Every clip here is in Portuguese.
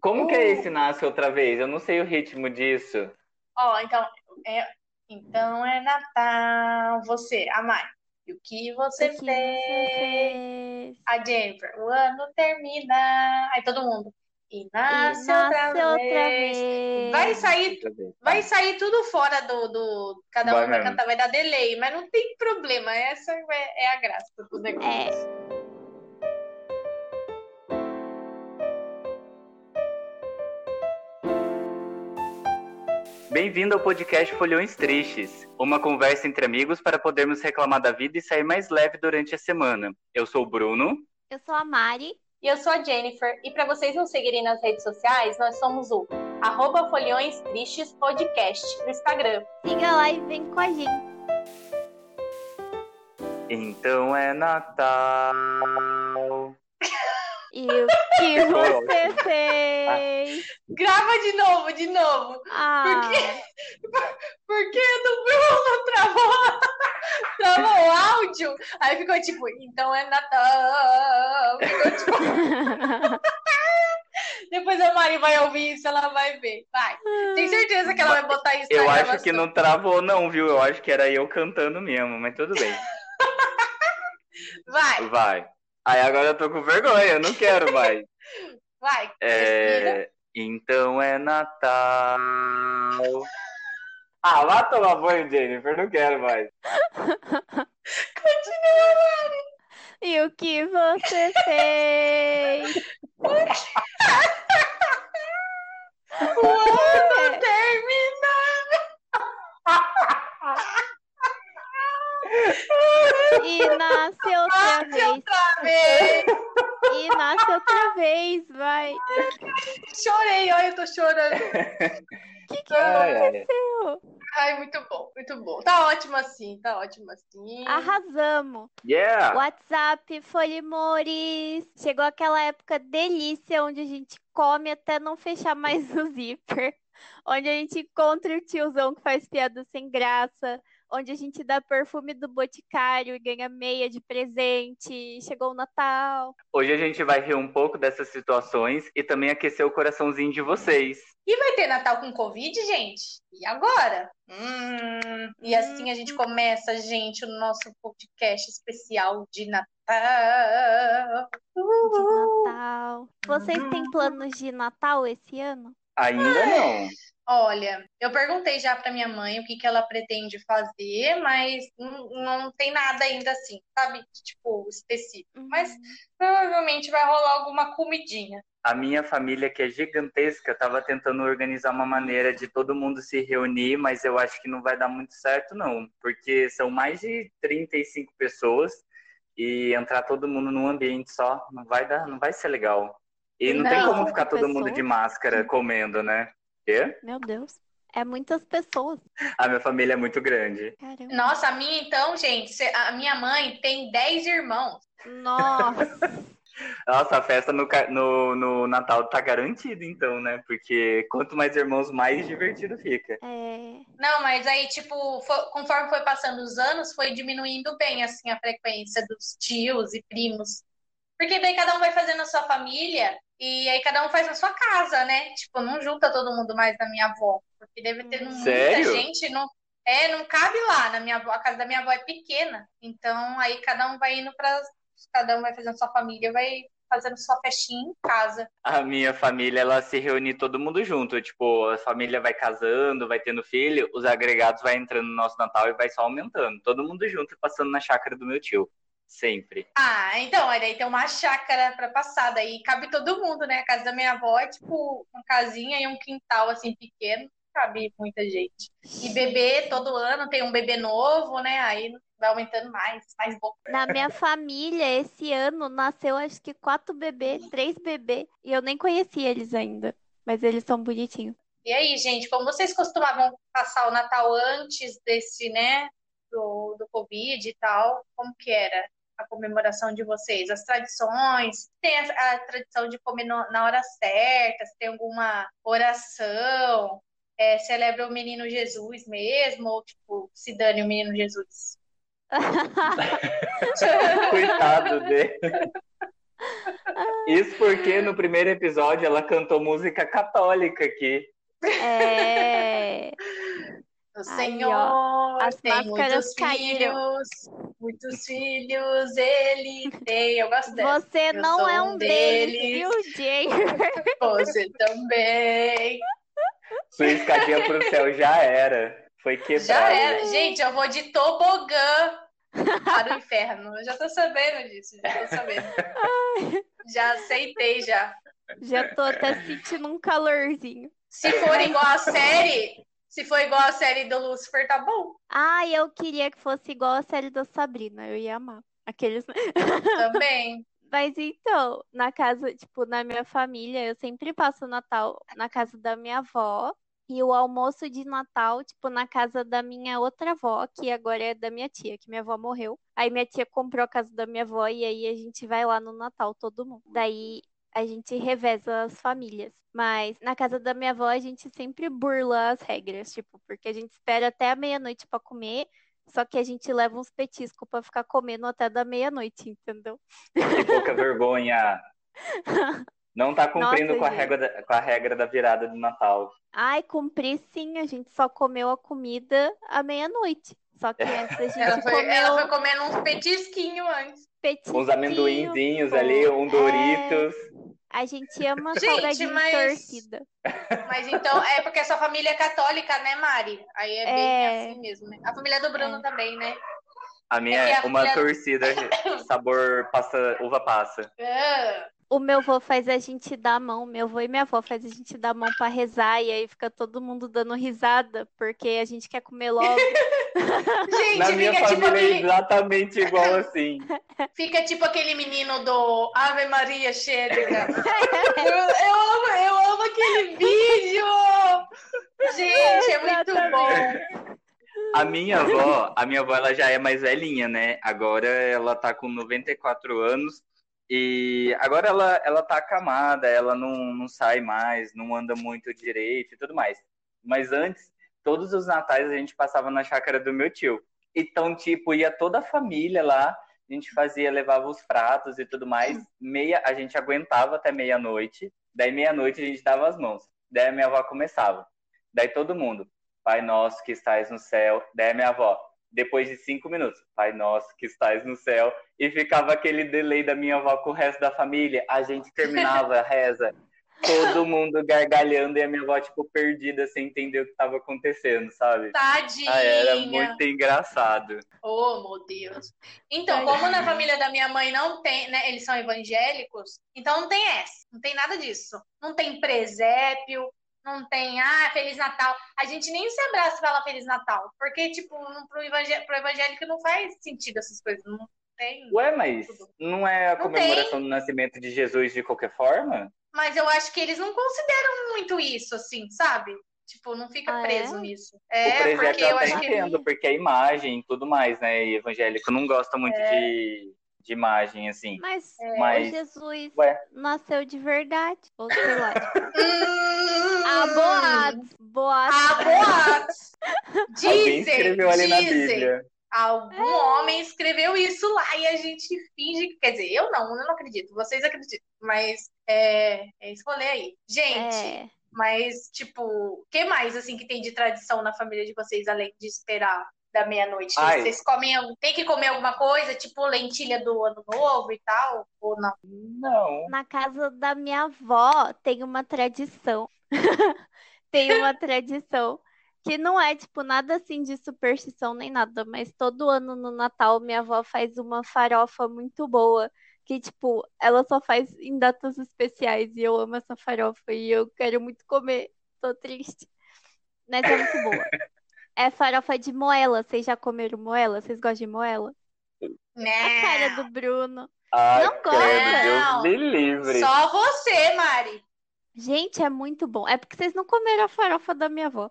Como que é esse Nasce Outra Vez? Eu não sei o ritmo disso. Ó, então é, então é Natal, você, a Mai. E o que você, O que você fez? fez? A Jennifer, o ano termina. Aí todo mundo. E nasce, E nasce outra, outra vez. vez. Vai sair, vez. vai sair tudo fora do, do. Cada Vai um vai mesmo. cantar, vai dar delay, mas não tem problema. Essa é, é a graça do negócio. É. Bem-vindo ao podcast Folhões Tristes, uma conversa entre amigos para podermos reclamar da vida e sair mais leve durante a semana. Eu sou o Bruno. Eu sou a Mari. E eu sou a Jennifer. E para vocês nos seguirem nas redes sociais, nós somos o arroba Folhões Tristes Podcast no Instagram. Siga lá e vem com a gente. Então é Natal. E o que você fez? Grava de novo, de novo. Ah, Porque no meu não travou, travou o áudio. Aí ficou tipo, então é Natal. Ficou tipo, depois a Mari vai ouvir isso, ela vai ver. Vai. Tem certeza que ela vai botar isso Eu acho que não travou, não, viu? Eu acho que era eu cantando mesmo, mas tudo bem. Vai, Vai. Aí agora eu tô com vergonha, eu não quero mais. vai. É... Então é Natal. Ah, vá tomar banho, Jennifer, não quero mais. e o que você fez? O ano termina. E nasce outra vez. Vez. E nasce outra vez, vai. Chorei, olha, eu tô chorando. O que, que ai. aconteceu? Ai, muito bom, muito bom. Tá ótimo assim, tá ótimo assim. Arrasamos. Yeah! WhatsApp, Folimores. Chegou aquela época delícia onde a gente come até não fechar mais o zíper. Onde a gente encontra o tiozão que faz piada sem graça. Onde a gente dá perfume do Boticário e ganha meia de presente. Chegou o Natal. Hoje a gente vai rir um pouco dessas situações e também aquecer o coraçãozinho de vocês. E vai ter Natal com Covid, gente? E agora? Hum, e assim a gente começa, gente, o nosso podcast especial de Natal. De Natal. Vocês têm planos de Natal esse ano? Ainda não. Olha, eu perguntei já pra minha mãe o que que ela pretende fazer, mas não, não tem nada ainda assim, sabe? Tipo, específico. Mas provavelmente vai rolar alguma comidinha. A minha família, que é gigantesca, estava tentando organizar uma maneira de todo mundo se reunir, mas eu acho que não vai dar muito certo, não. Porque são mais de 35 pessoas e entrar todo mundo num ambiente só não vai dar, não vai ser legal. E não, tem Não. como ficar todo mundo Pessoas? de máscara comendo, né? Quê? Meu Deus. É muitas pessoas. A minha família é muito grande. Caramba. Nossa, a minha então, gente, a minha mãe tem 10 irmãos. Nossa. Nossa, a festa no, no, no Natal tá garantida, então, né? Porque quanto mais irmãos, mais divertido fica. É. Não, mas aí, tipo, fo- conforme foi passando os anos, foi diminuindo bem, assim, a frequência dos tios e primos. Porque daí cada um vai fazendo a sua família e aí cada um faz na sua casa, né? Tipo, não junta todo mundo mais na minha avó. Porque deve ter muita Sério? gente, não, é, não cabe lá na minha avó. A casa da minha avó é pequena. Então, aí cada um vai indo para Cada um vai fazendo sua família, vai fazendo sua festinha em casa. A minha família, ela se reúne todo mundo junto. Tipo, a família vai casando, vai tendo filho, os agregados vai entrando no nosso Natal e vai só aumentando. Todo mundo junto, passando na chácara do meu tio. Sempre. Ah, então, aí daí tem uma chácara para passar, daí cabe todo mundo, né? A casa da minha avó é tipo uma casinha e um quintal assim pequeno, cabe muita gente. E bebê, todo ano tem um bebê novo, né? Aí vai aumentando mais, mais boca. Na minha família, esse ano nasceu acho que quatro bebês, três bebês, e eu nem conhecia eles ainda. Mas eles são bonitinhos. E aí, gente, como vocês costumavam passar o Natal antes desse, né, do, do Covid e tal, como que era a comemoração de vocês? As tradições? Tem a, a tradição de comer no- na hora certa? Se tem alguma oração? É, celebra o Menino Jesus mesmo? Ou, tipo, se dane o Menino Jesus? Coitado dele. Isso porque no primeiro episódio ela cantou música católica aqui. É. O Aí, Senhor as tem muitos caíram. filhos, muitos filhos ele tem. Eu gosto dessa. Você Eu não é um um deles, deles. viu, Jay? Você também. Sua escadinha pro céu já era. Foi quebrada. Já era. Gente, eu vou de tobogã para o inferno. Eu já tô sabendo disso, já tô sabendo. Já aceitei já. Já tô até sentindo um calorzinho. Se for igual a série, se for igual a série do Lucifer, tá bom. Ah, eu queria que fosse igual a série da Sabrina. Eu ia amar. Aqueles. Também. Mas então, na casa, tipo, na minha família, eu sempre passo o Natal na casa da minha avó e o almoço de Natal, tipo, na casa da minha outra avó, que agora é da minha tia, que minha avó morreu. Aí minha tia comprou a casa da minha avó e aí a gente vai lá no Natal, todo mundo. Daí a gente reveza as famílias. Mas na casa da minha avó a gente sempre burla as regras, tipo, porque a gente espera até a meia-noite pra comer, só que a gente leva uns petiscos pra ficar comendo até da meia-noite, entendeu? Que pouca vergonha. Não tá cumprindo Nossa, com, a regra da, com a regra da virada do Natal. Ai, cumpri sim, a gente só comeu a comida à meia-noite. Só que antes a gente Ela foi, comeu ela foi comendo uns petisquinhos antes. petisquinho, Uns amendoinzinhos pô. ali, um É, Doritos. a gente ama Gente, mas- torcida. Mas então, é porque a sua família é católica, né, Mari? Aí é bem É. assim mesmo, né? A família do Bruno É. também, né? A minha É é a uma filha- torcida sabor passa, uva passa. Ah, O meu avô faz a gente dar a mão, meu avô e minha avó faz a gente dar a mão pra rezar e aí fica todo mundo dando risada porque a gente quer comer logo. Gente, Na minha fica tipo, família é aquele, exatamente igual assim. fica tipo aquele menino do Ave Maria graça. eu, eu amo, eu amo aquele vídeo! Gente, é muito Exatamente. bom. A minha avó, a minha avó ela já é mais velhinha, né? Agora ela tá com 94 anos e agora ela, ela tá acamada, ela não, não sai mais, não anda muito direito e tudo mais. Mas antes, todos os natais a gente passava na chácara do meu tio. Então, tipo, ia toda a família lá, a gente fazia, levava os pratos e tudo mais. Meia, a gente aguentava até meia-noite, daí meia-noite a gente dava as mãos. Daí a minha avó começava. Daí todo mundo, Pai nosso que estais no céu. Daí a minha avó, depois de cinco minutos, Pai nosso que estais no céu. E ficava aquele delay da minha avó com o resto da família. A gente terminava a reza, todo mundo gargalhando e a minha avó, tipo, perdida, sem entender o que estava acontecendo, sabe? Tadinha. Ah, era muito engraçado. Oh, meu Deus. Então, como na família da minha mãe não tem, né? Eles são evangélicos, então não tem essa, não tem nada disso. Não tem presépio, não tem, ah, Feliz Natal. A gente nem se abraça e fala Feliz Natal, porque, tipo, não- pro, evangé pro evangélico não faz sentido essas coisas. Não tem. Ué, mas não é a Não comemoração do nascimento de Jesus de qualquer forma? Mas eu acho que eles não consideram muito isso, assim, sabe? Tipo, não fica Ah, é? preso nisso. o É, presépio porque eu acho que. entendo, porque é imagem e tudo mais, né? E evangélico não gosta muito É. de, de imagem, assim. Mas Mas- o Jesus Ué. nasceu de verdade. Ou sei lá. Hum, ah, boatos. Boatos. Ah, boatos. Alguém Dizem, escreveu ali na dizem. Bíblia. Algum homem escreveu isso lá e a gente finge que. Quer dizer, eu não, eu não acredito. Vocês acreditam. Mas é, é esse rolê aí. Gente, É. mas, tipo, o que mais, assim, que tem de tradição na família de vocês, além de esperar da meia-noite? Ai. Vocês comem, tem que comer alguma coisa, tipo lentilha do ano novo e tal? Ou não? Não. Na casa da minha avó tem uma tradição. tem uma tradição que não é, tipo, nada assim de superstição nem nada, mas todo ano no Natal minha avó faz uma farofa muito boa. Que, tipo, ela só faz em datas especiais e eu amo essa farofa e eu quero muito comer. Tô triste. Mas é muito boa. É farofa de moela. Vocês já comeram moela? Vocês gostam de moela? A cara Não. do Bruno. Ah, Não gosta? Deus me livre. Só você, Mari. Gente, é muito bom. É porque vocês não comeram a farofa da minha avó.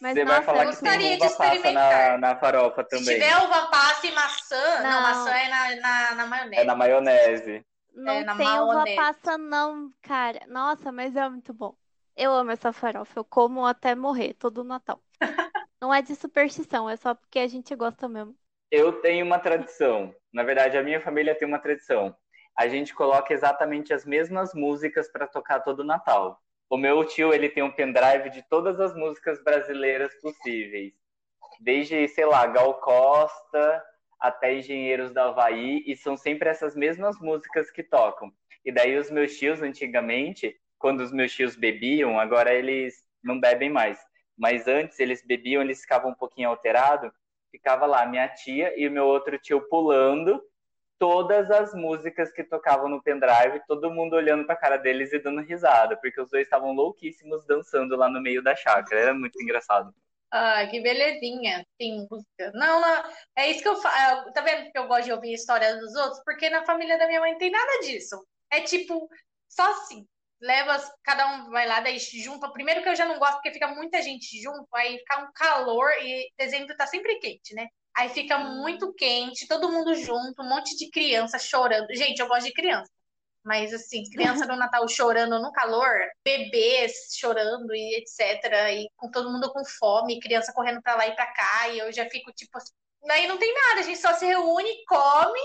Mas, Você vai nossa, falar é que tem de uva passa na, experimentar. na farofa Se também. tiver uva passa e maçã, não, Não. maçã é na, na, na maionese. É na maionese. Não É, na tem uva maionese. passa, não, cara. Nossa, mas é muito bom. Eu amo essa farofa. Eu como até morrer, todo Natal. Não é de superstição, é só porque a gente gosta mesmo. Eu tenho uma tradição. Na verdade, a minha família tem uma tradição. a gente coloca exatamente as mesmas músicas para tocar todo Natal. O meu tio, ele tem um pendrive de todas as músicas brasileiras possíveis. Desde, sei lá, Gal Costa até Engenheiros da Havaí, e são sempre essas mesmas músicas que tocam. E daí os meus tios, antigamente, quando os meus tios bebiam, agora eles não bebem mais. Mas antes eles bebiam, eles ficavam um pouquinho alterados, ficava lá minha tia e o meu outro tio pulando todas as músicas que tocavam no pendrive, todo mundo olhando para a cara deles e dando risada, porque os dois estavam louquíssimos dançando lá no meio da chácara. Era muito engraçado. Ah, que belezinha. Tem música. Não, não, é isso que eu falo. Tá vendo que eu gosto de ouvir histórias dos outros? Porque na família da minha mãe não tem nada disso. É tipo, só assim. Leva, cada um vai lá, daí junta. Primeiro que eu já não gosto, porque fica muita gente junto, aí fica um calor e dezembro tá sempre quente, né? Aí fica muito quente, todo mundo junto, um monte de criança chorando. Gente, eu gosto de criança. Mas, assim, criança no Natal chorando no calor, bebês chorando e etc. E com todo mundo com fome, criança correndo pra lá e pra cá. E eu já fico tipo assim. Daí não tem nada, a gente só se reúne, come.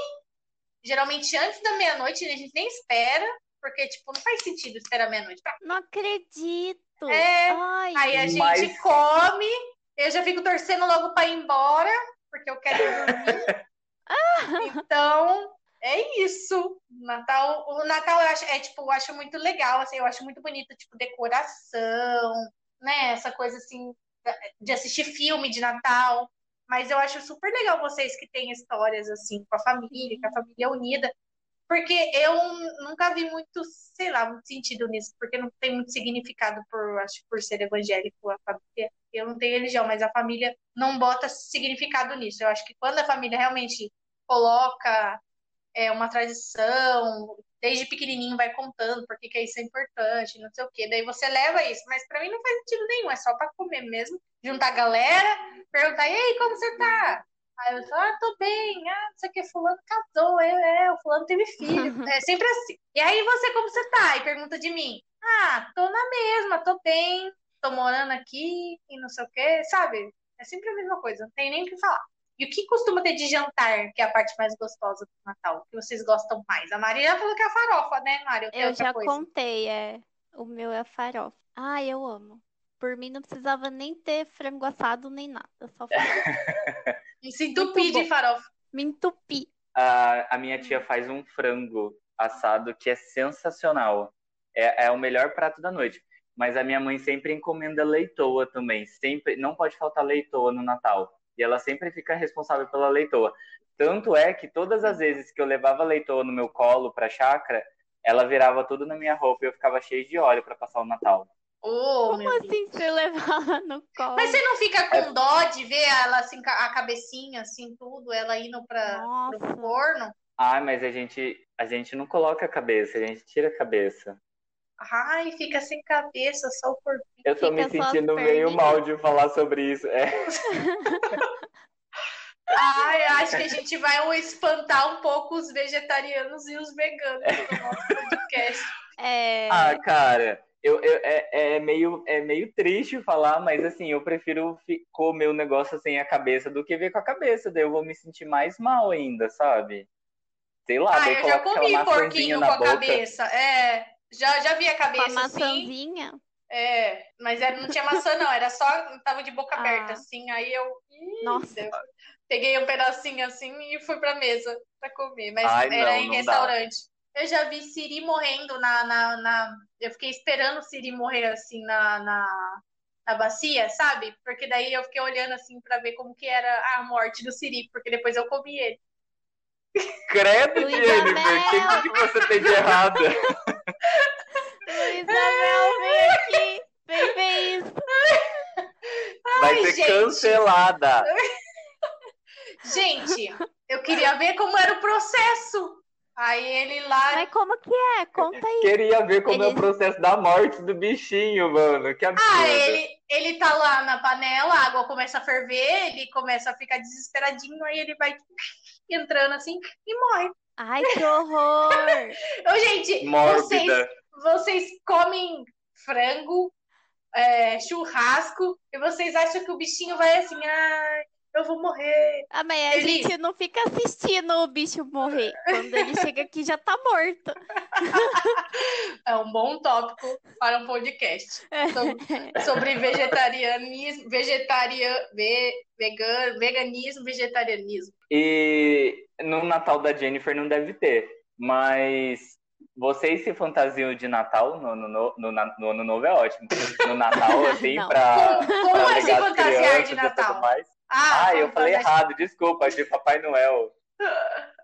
Geralmente antes da meia-noite, a gente nem espera. Porque, tipo, não faz sentido esperar meia-noite. Não acredito. É. Ai, aí a gente mas... come. Eu já fico torcendo logo pra ir embora porque eu quero dormir. então, é isso. Natal, o Natal eu acho, é tipo, eu acho muito legal, assim, eu acho muito bonito, tipo, decoração, né? Essa coisa assim de assistir filme de Natal. Mas eu acho super legal vocês que têm histórias assim com a família, com a família unida. Porque eu nunca vi muito, sei lá, muito sentido nisso, porque não tem muito significado por, acho, por ser evangélico a família. Eu não tenho religião, mas a família não bota significado nisso. Eu acho que quando a família realmente coloca é, uma tradição, desde pequenininho vai contando porque que isso é importante, não sei o quê, daí você leva isso. Mas para mim não faz sentido nenhum, é só para comer mesmo, juntar a galera, perguntar, e aí, como você tá? Aí eu falo, ah, tô bem, ah, não sei o que, fulano casou, eu, é, o fulano teve filho. É sempre assim. E aí você, como você tá? E pergunta de mim. Ah, tô na mesma, tô bem, tô morando aqui e não sei o que, sabe? É sempre a mesma coisa, não tem nem o que falar. E o que costuma ter de jantar, que é a parte mais gostosa do Natal, que vocês gostam mais? A Maria falou que é a farofa, né, Mário? Eu já coisa? contei, é. O meu é a farofa. Ah, eu amo. Por mim não precisava nem ter frango assado nem nada, só farofa. Me se entupi de farofa. Me entupi. A, a minha tia faz um frango assado que é sensacional. É, é o melhor prato da noite. Mas a minha mãe sempre encomenda leitoa também. Sempre, não pode faltar leitoa no Natal. E ela sempre fica responsável pela leitoa. Tanto é que todas as vezes que eu levava leitoa no meu colo para chácara, ela virava tudo na minha roupa e eu ficava cheio de óleo para passar o Natal. Oh, Como assim você levava no colo? Mas você não fica com é... dó de ver ela assim, a cabecinha, assim, tudo, ela indo para o forno? Ah, mas a gente, a gente não coloca a cabeça, a gente tira a cabeça. Ai, fica sem cabeça, só o corpinho. Eu tô fica me sentindo meio mal de falar sobre isso. É. Ai, acho que a gente vai espantar um pouco os vegetarianos e os veganos no nosso podcast. É... Ah, cara, eu, eu, é, é, meio, é meio triste falar, mas assim, eu prefiro comer o negócio sem a cabeça do que ver com a cabeça, daí eu vou me sentir mais mal ainda, sabe? Sei lá, ah, eu já comi porquinho com a boca. cabeça, é, já, já vi a cabeça com a maçãzinha? Assim. É, mas era, não tinha maçã não, era só, tava de boca ah. aberta, assim, aí eu... Ih, Nossa. Eu peguei um pedacinho assim e fui pra mesa pra comer, mas Ai, era não, em não restaurante. Dá. Eu já vi Siri morrendo na, na, na, Eu fiquei esperando Siri morrer assim na, na, na bacia, sabe? Porque daí eu fiquei olhando assim para ver como que era a morte do Siri, porque depois eu comi ele. Credo, Jennifer, o que, que você tem de errado? Isabel, vem aqui, vem ver isso. Vai ser gente. cancelada. Gente, eu queria ver como era o processo. Aí ele lá. Mas como que é? Conta aí. Queria ver como ele... é o processo da morte do bichinho, mano. Que absurdo. Ah, ele, ele tá lá na panela, a água começa a ferver, ele começa a ficar desesperadinho, aí ele vai entrando assim e morre. Ai, que horror! Ô, gente, vocês, vocês comem frango, é, churrasco, e vocês acham que o bichinho vai assim, ah, eu vou morrer. Ah, mas a Ele- gente não fica assistindo o bicho morrer. Quando ele chega aqui já tá morto. É um bom tópico para um podcast sobre, sobre vegetarianismo, vegetaria, ve, vegan, veganismo, vegetarianismo. E no Natal da Jennifer não deve ter, mas vocês se fantasiam de Natal no, no, no, no, no Ano Novo é ótimo. No Natal, assim, Não. pra, Como, como pra é se fantasiar crianças de Natal? mais. Ah, Ah, eu falei errado, desculpa, de Papai Noel.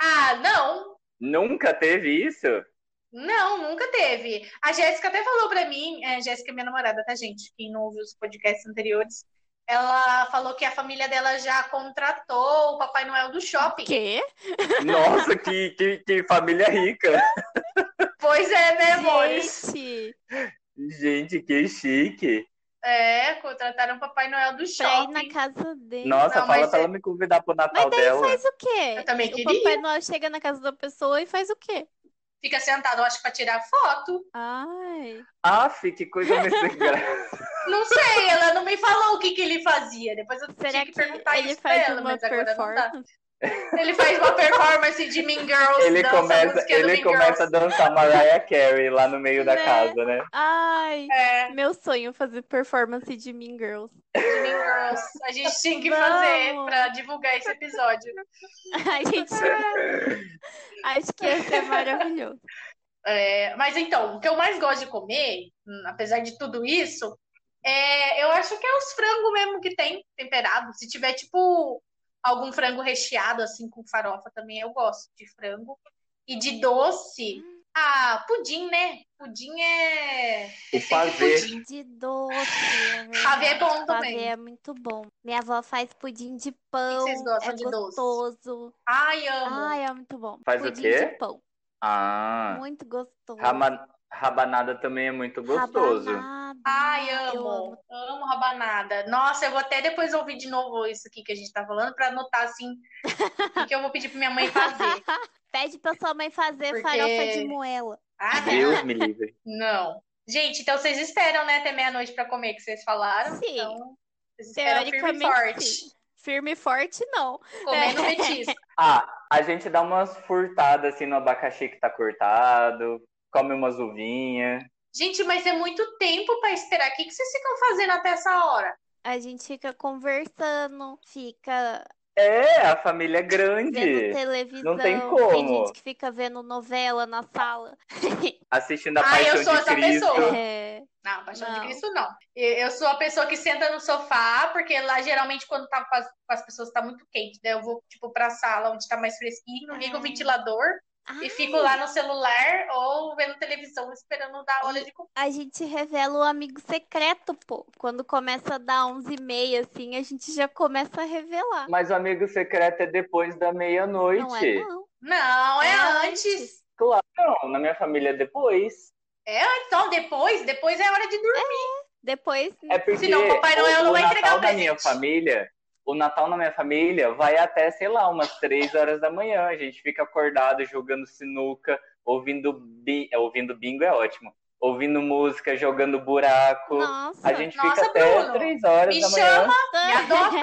Ah, não. Nunca teve isso? Não, nunca teve. A Jéssica até falou pra mim, é, Jéssica é minha namorada, tá, gente? Quem não ouviu os podcasts anteriores, ela falou que a família dela já contratou o Papai Noel do shopping. Quê? Nossa, que, que, que família rica. Pois é, né, amores? Gente, que chique. É, contrataram o Papai Noel do pra ir shopping. na casa dele. Nossa, Não, fala mas pra é- ela me convidar pro Mas Natal daí dela. faz o quê? Eu também O queria. Papai Noel chega na casa da pessoa e faz o quê? Fica sentado, eu acho, pra tirar foto. Ai. Aff, que coisa mais sem graça. Não sei, ela não me falou o que, que ele fazia. Depois eu Será tinha que, que perguntar ele isso pra faz ela, uma mas agora não dá. Ele faz uma performance de Mean Girls, Ele começa, ele Mean começa a dançar Mariah Carey lá no meio da Né? casa, né? Ai, É, meu sonho fazer performance de Mean Girls. de Mean Girls. A gente tinha que Não. fazer pra divulgar esse episódio. A gente. Acho que ia ser maravilhoso. É, mas então, o que eu mais gosto de comer, hum, apesar de tudo isso, é, eu acho que é os frangos mesmo que tem temperado. Se tiver, tipo, algum frango recheado, assim, com farofa também, eu gosto de frango. E de doce, ah, pudim, né? Pudim é. O pavê. pudim. De doce. É verdade. Pavê é bom Pavê também. é muito bom. Minha avó faz pudim de pão. vocês gostam é de doce? gostoso. Ai, amo. Ai, é muito bom. Faz o pudim quê? de pão. Ah, Muito gostoso. rama- rabanada também é muito gostoso. Rabanada. Ai, Eu amo. Amo rabanada. Nossa, eu vou até depois ouvir de novo isso aqui que a gente tá falando pra anotar assim o que eu vou pedir pra minha mãe fazer. Pede pra sua mãe fazer Porque- farofa de moela. Ah, Deus me livre. não. Gente, então vocês esperam, né, até meia-noite pra comer, que vocês falaram. Sim. Então, vocês esperam firme e Teoricamente, forte. sim. Firme e forte, não. Comendo É. petisco. Ah, a gente dá umas furtadas assim no abacaxi que tá cortado, come umas uvinhas. Gente, mas é muito tempo pra esperar. O que que vocês ficam fazendo até essa hora? A gente fica conversando, fica É, a família é vendo grande. televisão. Não tem Tem como. gente que fica vendo novela na sala. Assistindo a Ah, eu Paixão sou de essa Cristo. pessoa. É, Não, Paixão de Não. Cristo não. Eu sou a pessoa que senta no sofá, porque lá geralmente quando tá com as, pessoas tá muito quente, daí eu vou tipo pra sala onde tá mais fresquinho, ligo o Ah. Ventilador e Ai, fico lá no celular ou vendo televisão esperando dar hora de comer. A gente revela o amigo secreto, pô. Quando começa a dar 11h30, assim, a gente já começa a revelar. Mas o amigo secreto é depois da Não é, meia-noite. não. Não, é, É antes. antes. Claro, não, na minha família é depois. Então, depois, depois é hora de dormir. Depois, É porque Senão o Papai Noel o, não vai entregar o na minha presente. família, o Natal na minha família vai até, sei lá, umas três horas da manhã. A gente fica acordado jogando sinuca, ouvindo, bi... é, ouvindo bingo é ótimo. Ouvindo música, jogando buraco. nossa. A gente Nossa, fica até Bruno, três horas me da manhã. chama, me adota,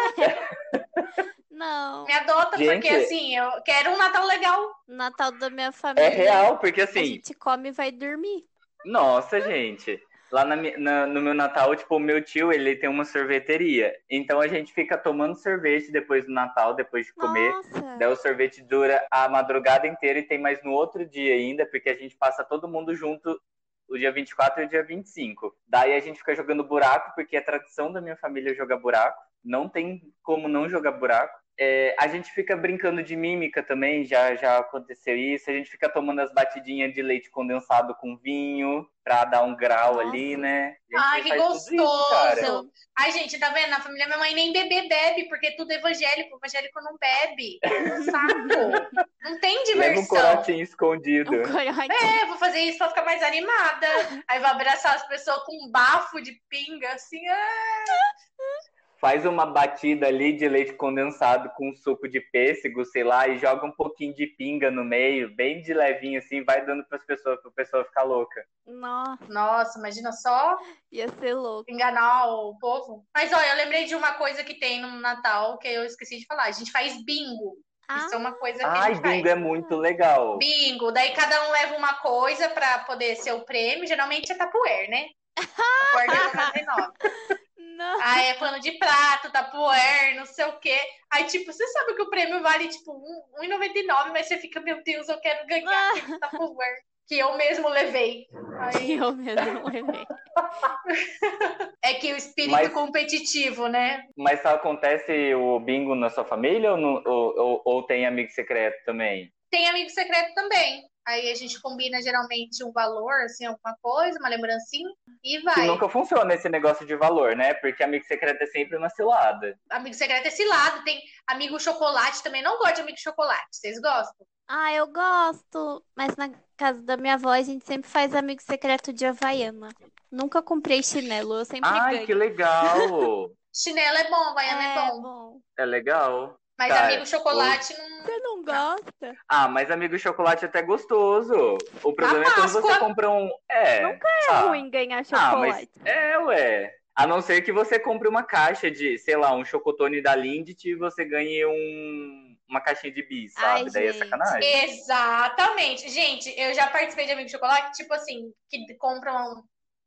Não. me adota, Gente. porque assim, eu quero um Natal legal. Natal da minha É família. real, porque A assim, gente come e vai dormir. Nossa, gente. Lá na na- no meu Natal, tipo, o meu tio, ele tem uma sorveteria. Então a gente fica tomando sorvete depois do Natal, depois de comer. Nossa. Daí o sorvete dura a madrugada inteira e tem mais no outro dia ainda, porque a gente passa todo mundo junto o dia 24 e o dia 25. Daí a gente fica jogando buraco, porque é tradição da minha família jogar buraco. Não tem como não jogar buraco. É, a gente fica brincando de mímica também, já, já aconteceu isso. A gente fica tomando as batidinhas de leite condensado com vinho, pra dar um grau Nossa. ali, né? Ai, que tudo isso, gostoso. Ai, gente, tá vendo? Na família minha mãe nem bebê bebe, porque tudo é evangélico. Evangélico não bebe. Saco. Não tem Leva um diversão. corotinho escondido. Um. É, vou fazer isso pra ficar mais animada. Aí vou abraçar as pessoas com um bafo de pinga, assim. ah. Faz uma batida ali de leite condensado com suco de pêssego, sei lá, e joga um pouquinho de pinga no meio, bem de levinho assim, vai dando para as pessoas, para a pessoa ficar louca. Nossa. Nossa, imagina só. Ia ser louco. Enganar o povo. Mas olha, eu lembrei de uma coisa que tem no Natal que eu esqueci de falar. A gente faz bingo. Ah. Isso é uma coisa que Ai, a gente bingo faz. é muito legal. Bingo, daí cada um leva uma coisa para poder ser o prêmio. Geralmente é tapuer, né? Tapuer de 99. Não. Aí é pano de prato, tapuer, não sei o quê. Aí, tipo, você sabe que o prêmio vale, tipo, R$1,99, mas você fica, meu Deus, eu quero ganhar aquele tapuer que eu mesmo levei. Aí... eu mesmo levei. é que o espírito mas, competitivo, né? Mas só acontece o bingo na sua família ou, no, ou, ou, ou tem amigo secreto também? Tem amigo secreto também. Aí a gente combina geralmente um valor, assim, alguma coisa, uma lembrancinha, e vai. Que nunca funciona esse negócio de valor, né? Porque amigo secreto é sempre uma cilada. Amigo secreto é cilada. Tem amigo chocolate também. Não gosto de amigo chocolate. Vocês gostam? Ah, eu gosto. Mas na casa da minha avó a gente sempre faz amigo secreto de Havaiana. Nunca comprei chinelo, eu sempre Ai, ganho. que legal! chinelo é bom, Havaiana é, é bom. bom. É legal. Mas Cara, amigo chocolate o... não. Você não gosta? Ah, mas amigo chocolate é até gostoso. O problema é quando você compra um. É. Nunca é ah. ruim ganhar chocolate. Ah, mas é, ué. A não ser que você compre uma caixa de, sei lá, um chocotone da Lindt e você ganhe um, uma caixinha de bis, sabe? Ai, Daí gente. é sacanagem. Exatamente. Gente, eu já participei de amigo chocolate, tipo assim, que compram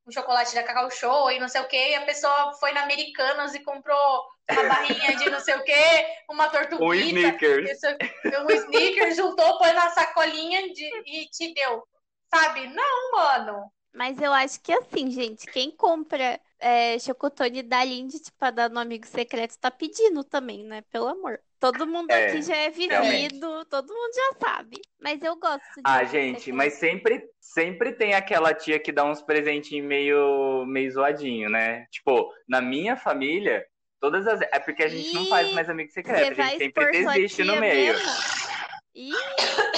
um chocolate da Cacau Show e não sei o que, e a pessoa foi na Americanas e comprou uma barrinha de não sei o que, uma tortuguita. Um Snickers. Um Snickers, juntou, pôs na sacolinha de, e te deu. Sabe? Não, mano. Mas eu acho que assim, gente, quem compra é, chocotone da Lindy, tipo, dar no amigo secreto, tá pedindo também, né? Pelo amor. Todo mundo é, aqui já é vivido, todo mundo já sabe. Mas eu gosto de Ah, gente, secreto. mas sempre, sempre tem aquela tia que dá uns presentinhos meio, meio zoadinho, né? Tipo, na minha família, todas as. É porque a gente não faz mais amigo secreto, a gente sempre desiste no meio.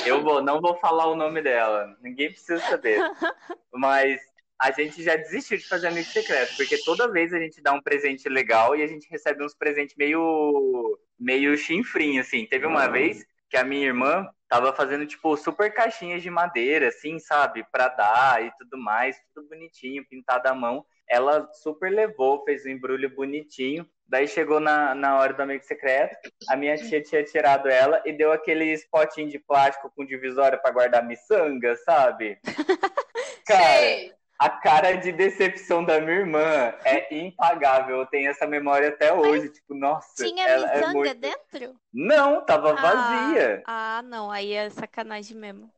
Eu vou, não vou falar o nome dela, ninguém precisa saber. Mas a gente já desistiu de fazer amigo secreto, porque toda vez a gente dá um presente legal e a gente recebe uns presentes meio meio chinfrim, assim. Teve uma vez que a minha irmã tava fazendo, tipo, super caixinhas de madeira, assim, sabe? Pra dar e tudo mais, tudo bonitinho, pintado à mão. Ela super levou, fez um embrulho bonitinho. Daí chegou na, na hora do amigo secreto, a minha tia tinha tirado ela e deu aquele potinho de plástico com divisória para guardar miçanga, sabe? Cara, Sei a cara de decepção da minha irmã é impagável. Eu tenho essa memória até hoje. Mas tipo, nossa. Tinha ela é muito... dentro? Não, tava ah, vazia. Ah, não. Aí é sacanagem mesmo.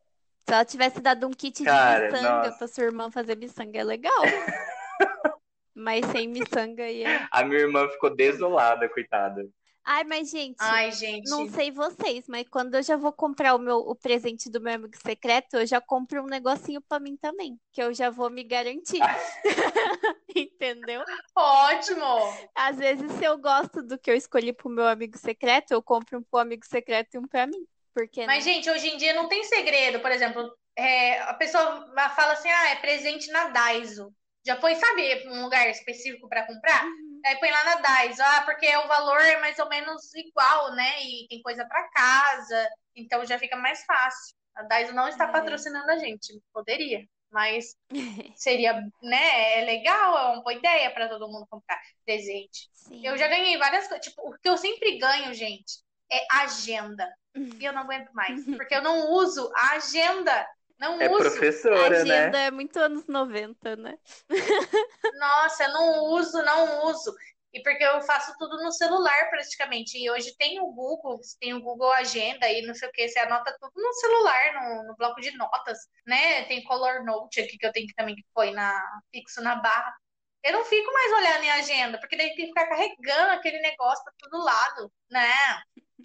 Se ela tivesse dado um kit cara, de miçanga nossa. pra sua irmã fazer miçanga, é legal. Mas sem miçanga ia. A minha irmã ficou desolada, coitada. Ai, mas gente, Ai, gente, não sei vocês, mas quando eu já vou comprar o meu o presente do meu amigo secreto, eu já compro um negocinho para mim também, que eu já vou me garantir. Entendeu? Ótimo. Às vezes, se eu gosto do que eu escolhi pro meu amigo secreto, eu compro um pro amigo secreto e um para mim. Porque Mas, gente, hoje em dia não tem segredo. Por exemplo, é, a pessoa fala assim: ah, é presente na Daiso. Já foi, sabe, um lugar específico para comprar? Uhum. Aí põe lá na DAIS, ah, porque o valor é mais ou menos igual, né? E tem coisa para casa, então já fica mais fácil. A DAIS não está é. patrocinando a gente, poderia, mas seria, né? É legal, é uma boa ideia para todo mundo comprar presente. Sim. Eu já ganhei várias coisas, tipo, o que eu sempre ganho, gente, é agenda. E eu não aguento mais, porque eu não uso a agenda. Não é uso. professora, Agenda né? Agenda é muito anos 90, né? Nossa, não uso, não uso. E porque eu faço tudo no celular praticamente. E hoje tem o Google, tem o Google Agenda e não sei o que, você anota tudo no celular, no, no bloco de notas, né? Tem Color Note aqui que eu tenho que também que põe na fixo na barra. Eu não fico mais olhando em agenda, porque daí tem que ficar carregando aquele negócio para todo lado, né?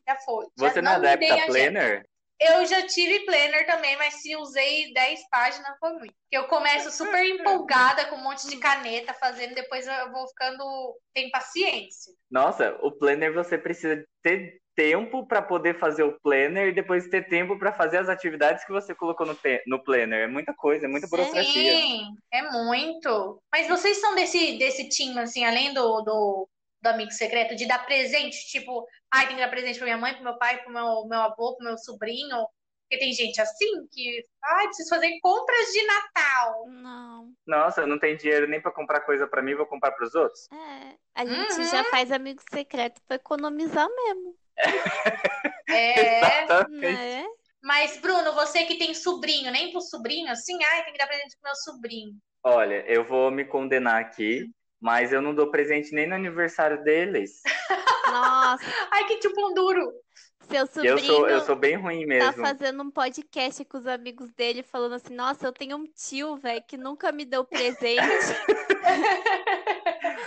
Já foi. Você já não, não adapta planner? Eu já tive planner também, mas se usei 10 páginas foi muito. Eu começo super empolgada com um monte de caneta fazendo, depois eu vou ficando sem paciência. Nossa, o planner você precisa ter tempo para poder fazer o planner e depois ter tempo para fazer as atividades que você colocou no, no planner. É muita coisa, é muita burocracia. Sim, é muito. Mas vocês são desse, desse time, assim, além do, do do amigo secreto, de dar presente, tipo, ai, tem que dar presente pra minha mãe, pro meu pai, pro meu, meu avô, pro meu sobrinho. Porque tem gente assim que, ai, preciso fazer compras de Natal. Não. Nossa, eu não tenho dinheiro nem pra comprar coisa pra mim, vou comprar pros outros. É. A gente Uhum. já faz amigo secreto pra economizar mesmo. É. Exatamente. Né? Mas, Bruno, você que tem sobrinho, nem pro sobrinho, assim, ai, tem que dar presente pro meu sobrinho. Olha, eu vou me condenar aqui, mas eu não dou presente nem no aniversário deles. Nossa, Ai, que tipo um duro. seu Eu sobrinho sou, eu sou bem ruim tá mesmo. fazendo um podcast com os amigos dele, falando assim: Nossa, eu tenho um tio, velho, que nunca me deu presente.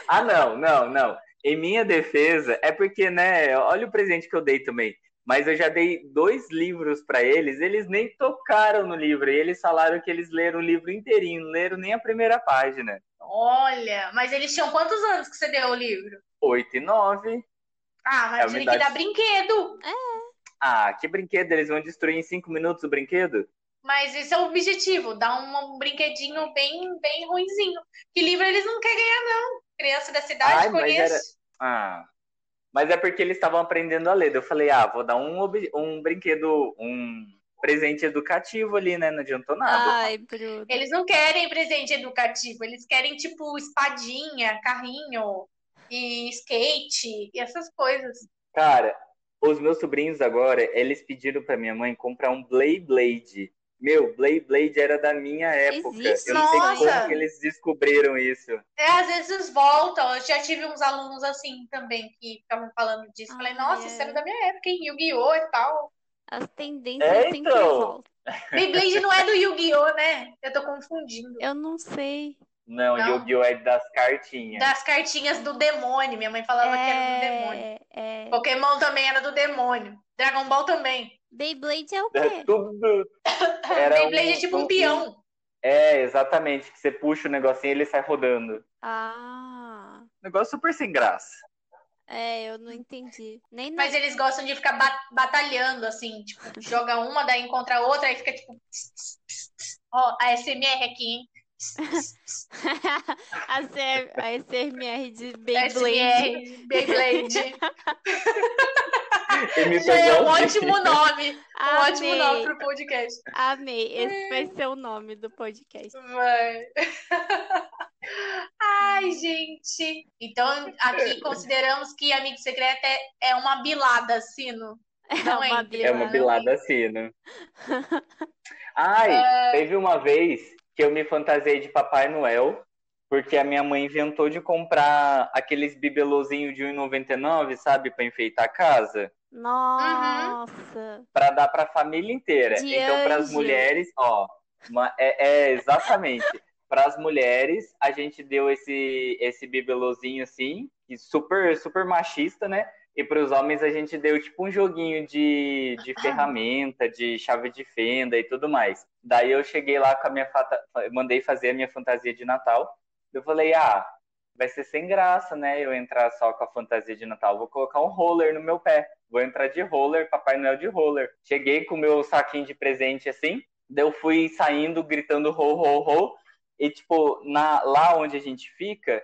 Ah, não, não, não. Em minha defesa, é porque, né, olha o presente que eu dei também. Mas eu já dei dois livros pra eles, eles nem tocaram no livro. E eles falaram que eles leram o livro inteirinho, não leram nem a primeira página. Olha, mas eles tinham quantos anos que você deu o livro? Oito e nove. Ah, É mas tinha que dar brinquedo. Ah, que brinquedo, eles vão destruir em cinco minutos o brinquedo? Mas esse é o objetivo, dar um, um brinquedinho bem, bem ruinzinho. Que livro eles não querem ganhar, não. Criança da cidade, Ai, mas conheço. Ah, mas é porque eles estavam aprendendo a ler. Eu falei, ah, vou dar um, ob- um brinquedo, um presente educativo ali, né? Não adiantou nada. Ai, Bruno. Eles não querem presente educativo, eles querem, tipo, espadinha, carrinho e skate e essas coisas. Cara, os meus sobrinhos agora, eles pediram pra minha mãe comprar um Blade Blade. Meu, Blade Blade era da minha época. Existe? Eu não sei Nossa! como que eles descobriram isso. É, às vezes voltam. Eu já tive uns alunos assim também que ficavam falando disso. Falei, Ai, nossa, é. isso era da minha época, hein? Yu-Gi-Oh! e tal. As tendências É, sempre então. voltam. Beyblade não é do Yu-Gi-Oh, né? Eu tô confundindo. Eu não sei. Não, Não? Yu-Gi-Oh! é das cartinhas. Das cartinhas do demônio. Minha mãe falava que era do demônio. É, é. Pokémon também era do demônio. Dragon Ball também. Beyblade é o É quê? tudo. Era Beyblade é tipo um peão. É, exatamente. Que você puxa o negocinho e ele sai rodando. Ah, Negócio super sem graça. é, eu não entendi. Nem Mas eles gostam de ficar ba- batalhando, assim. Tipo, joga uma, daí encontra outra, aí fica tipo. Ó, a SMR aqui, hein? A, CR a SMR de Beyblade. SMR, Beyblade. Já é um ótimo nome. Um ótimo nome Amei, pro podcast. amei. Esse vai ser o nome do podcast. Vai. Ai, gente. Então, aqui consideramos que Amigo Secreto é, é uma bilada, Sino. É Não uma entra. É bilada. uma bilada né? Ai, É. teve uma vez que eu me fantasiei de Papai Noel, porque a minha mãe inventou de comprar aqueles bibelozinhos de 1,99, sabe, pra enfeitar a casa, Nossa. Pra dar pra família inteira. De então, para as mulheres, ó, uma- é, é exatamente. Para as mulheres, a gente deu esse esse bibelozinho assim, super super machista, né? E para os homens a gente deu tipo um joguinho de, de ferramenta, de chave de fenda e tudo mais. Daí eu cheguei lá com a minha fata, mandei fazer a minha fantasia de Natal. Eu falei: "Ah, vai ser sem graça, né? Eu entrar só com a fantasia de Natal. Vou colocar um roller no meu pé. Vou entrar de roller, Papai Noel de roller. Cheguei com o meu saquinho de presente assim, daí eu fui saindo gritando ho ho ho. E tipo, na, lá onde a gente fica,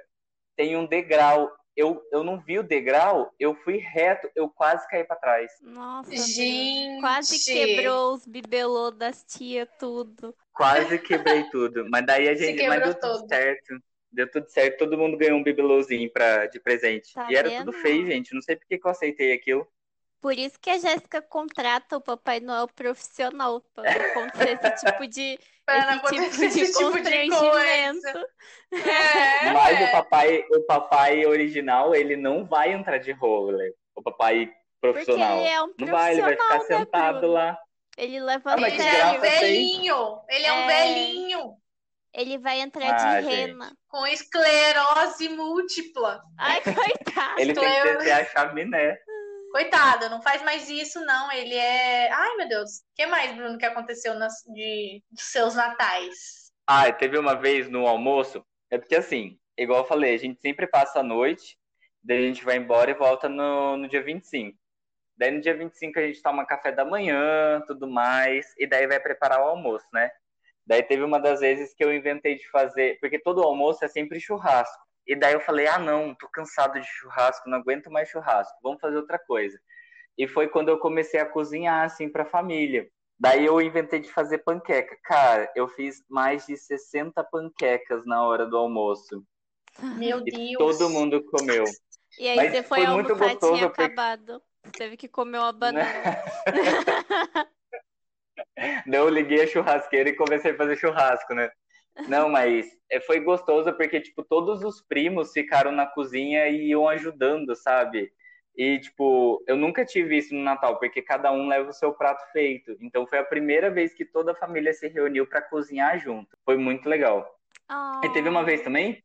tem um degrau. Eu, eu não vi o degrau, eu fui reto, eu quase caí para trás. Nossa. Gente. Quase quebrou os bibelô das tia, tudo. Quase quebrei tudo. Mas daí a gente. Mas deu tudo certo. Deu tudo certo, todo mundo ganhou um bibelôzinho pra, de presente. Tá e era vendo? tudo feio, gente. Não sei por que eu aceitei aquilo. Por isso que a Jéssica contrata o Papai Noel profissional pra não acontecer esse tipo de, Pra não esse tipo de esse tipo de constrangimento. É, Mas o papai, o papai original, ele não vai entrar de roller. O papai Porque profissional. ele é um não vai, ele vai ficar profissional, né, sentado Bruno? lá. Ele leva Ah, Ele é um velhinho. Ele é um É. velhinho. Ele vai entrar Ah, de gente. rena. Com esclerose múltipla. Ai, coitado. Ele tem que descer a chaminé. Coitado, não faz mais isso, não. Ele é. Ai, meu Deus. O que mais, Bruno, que aconteceu nas, de, seus natais? Ah, teve uma vez no almoço, é porque assim, igual eu falei, a gente sempre passa a noite, daí a gente vai embora e volta no, no dia 25. Daí no dia 25 a gente toma café da manhã, tudo mais, e daí vai preparar o almoço, né? Daí teve uma das vezes que eu inventei de fazer, porque todo almoço é sempre churrasco. E daí eu falei, ah, não, tô cansado de churrasco, não aguento mais churrasco, vamos fazer outra coisa. E foi quando eu comecei a cozinhar, assim, pra família. Daí eu inventei de fazer panqueca. Cara, eu fiz mais de 60 panquecas na hora do almoço. Meu E Deus. todo mundo comeu. E aí Mas você foi foi muito gostoso porque- acabado. Você teve que comer uma banana. Daí eu liguei a churrasqueira e comecei a fazer churrasco, né? Não, mas é, foi gostoso porque, tipo, todos os primos ficaram na cozinha e iam ajudando, sabe? E, tipo, eu nunca tive isso no Natal, porque cada um leva o seu prato feito. Então foi a primeira vez que toda a família se reuniu para cozinhar junto. Foi muito legal. Oh. E teve uma vez também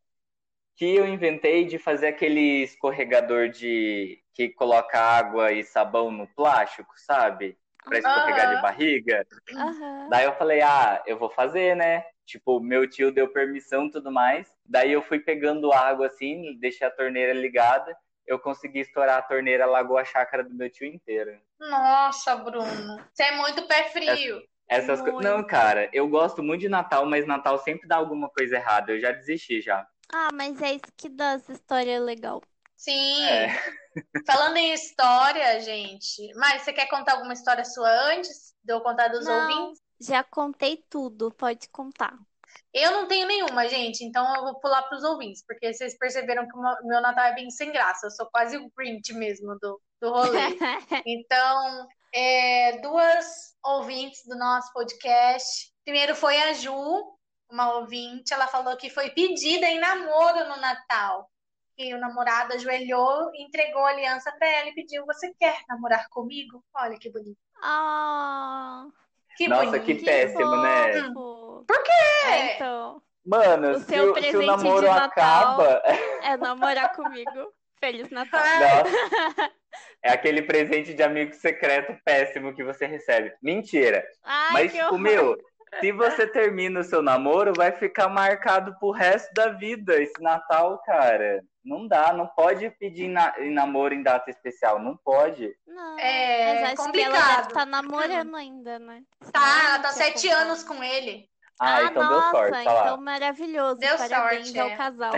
que eu inventei de fazer aquele escorregador de que coloca água e sabão no plástico, sabe? Pra escorregar de Aham. barriga. Aham. Daí eu falei, ah, eu vou fazer, né? Tipo, meu tio deu permissão e tudo mais. Daí eu fui pegando água assim, deixei a torneira ligada. Eu consegui estourar a torneira, alagou a chácara do meu tio inteira. Nossa, Bruno. Você é muito pé frio. Essas coisas. Não, cara, eu gosto muito de Natal, mas Natal sempre dá alguma coisa errada. Eu já desisti já. Ah, mas é isso que dá essa história legal. Sim. É. Falando em história, gente. Mas você quer contar alguma história sua antes de eu contar dos Não, ouvintes? Já contei tudo, pode contar. Eu não tenho nenhuma, gente, então eu vou pular para os ouvintes, porque vocês perceberam que o meu- Natal é bem sem graça. Eu sou quase o Grinch mesmo do, do rolê. Então, é, duas ouvintes do nosso podcast. Primeiro foi a Ju, uma ouvinte. Ela falou que foi pedida em namoro no Natal. E o namorado ajoelhou, entregou a aliança para ela e pediu: Você quer namorar comigo? Olha que bonito. Ah, Que Nossa, bonito. que péssimo, né? fofo. Por quê? É, então, Mano, O se, seu o, se o presente namoro de Natal. acaba. é namorar comigo. Feliz Natal. Nossa, é aquele presente de amigo secreto péssimo que você recebe. Mentira. Ai, Mas, que horror. meu, se você termina o seu namoro, vai ficar marcado pro resto da vida esse Natal, cara. Não dá, não pode pedir na- em namoro em data especial, não pode. Não, É mas acho que ela deve complicado. estar namorando ainda, né? Tá, ela tá sete anos com ele. Ah, então deu nossa, sorte, tá lá. então maravilhoso. Deu Parabéns sorte, ao é. casal.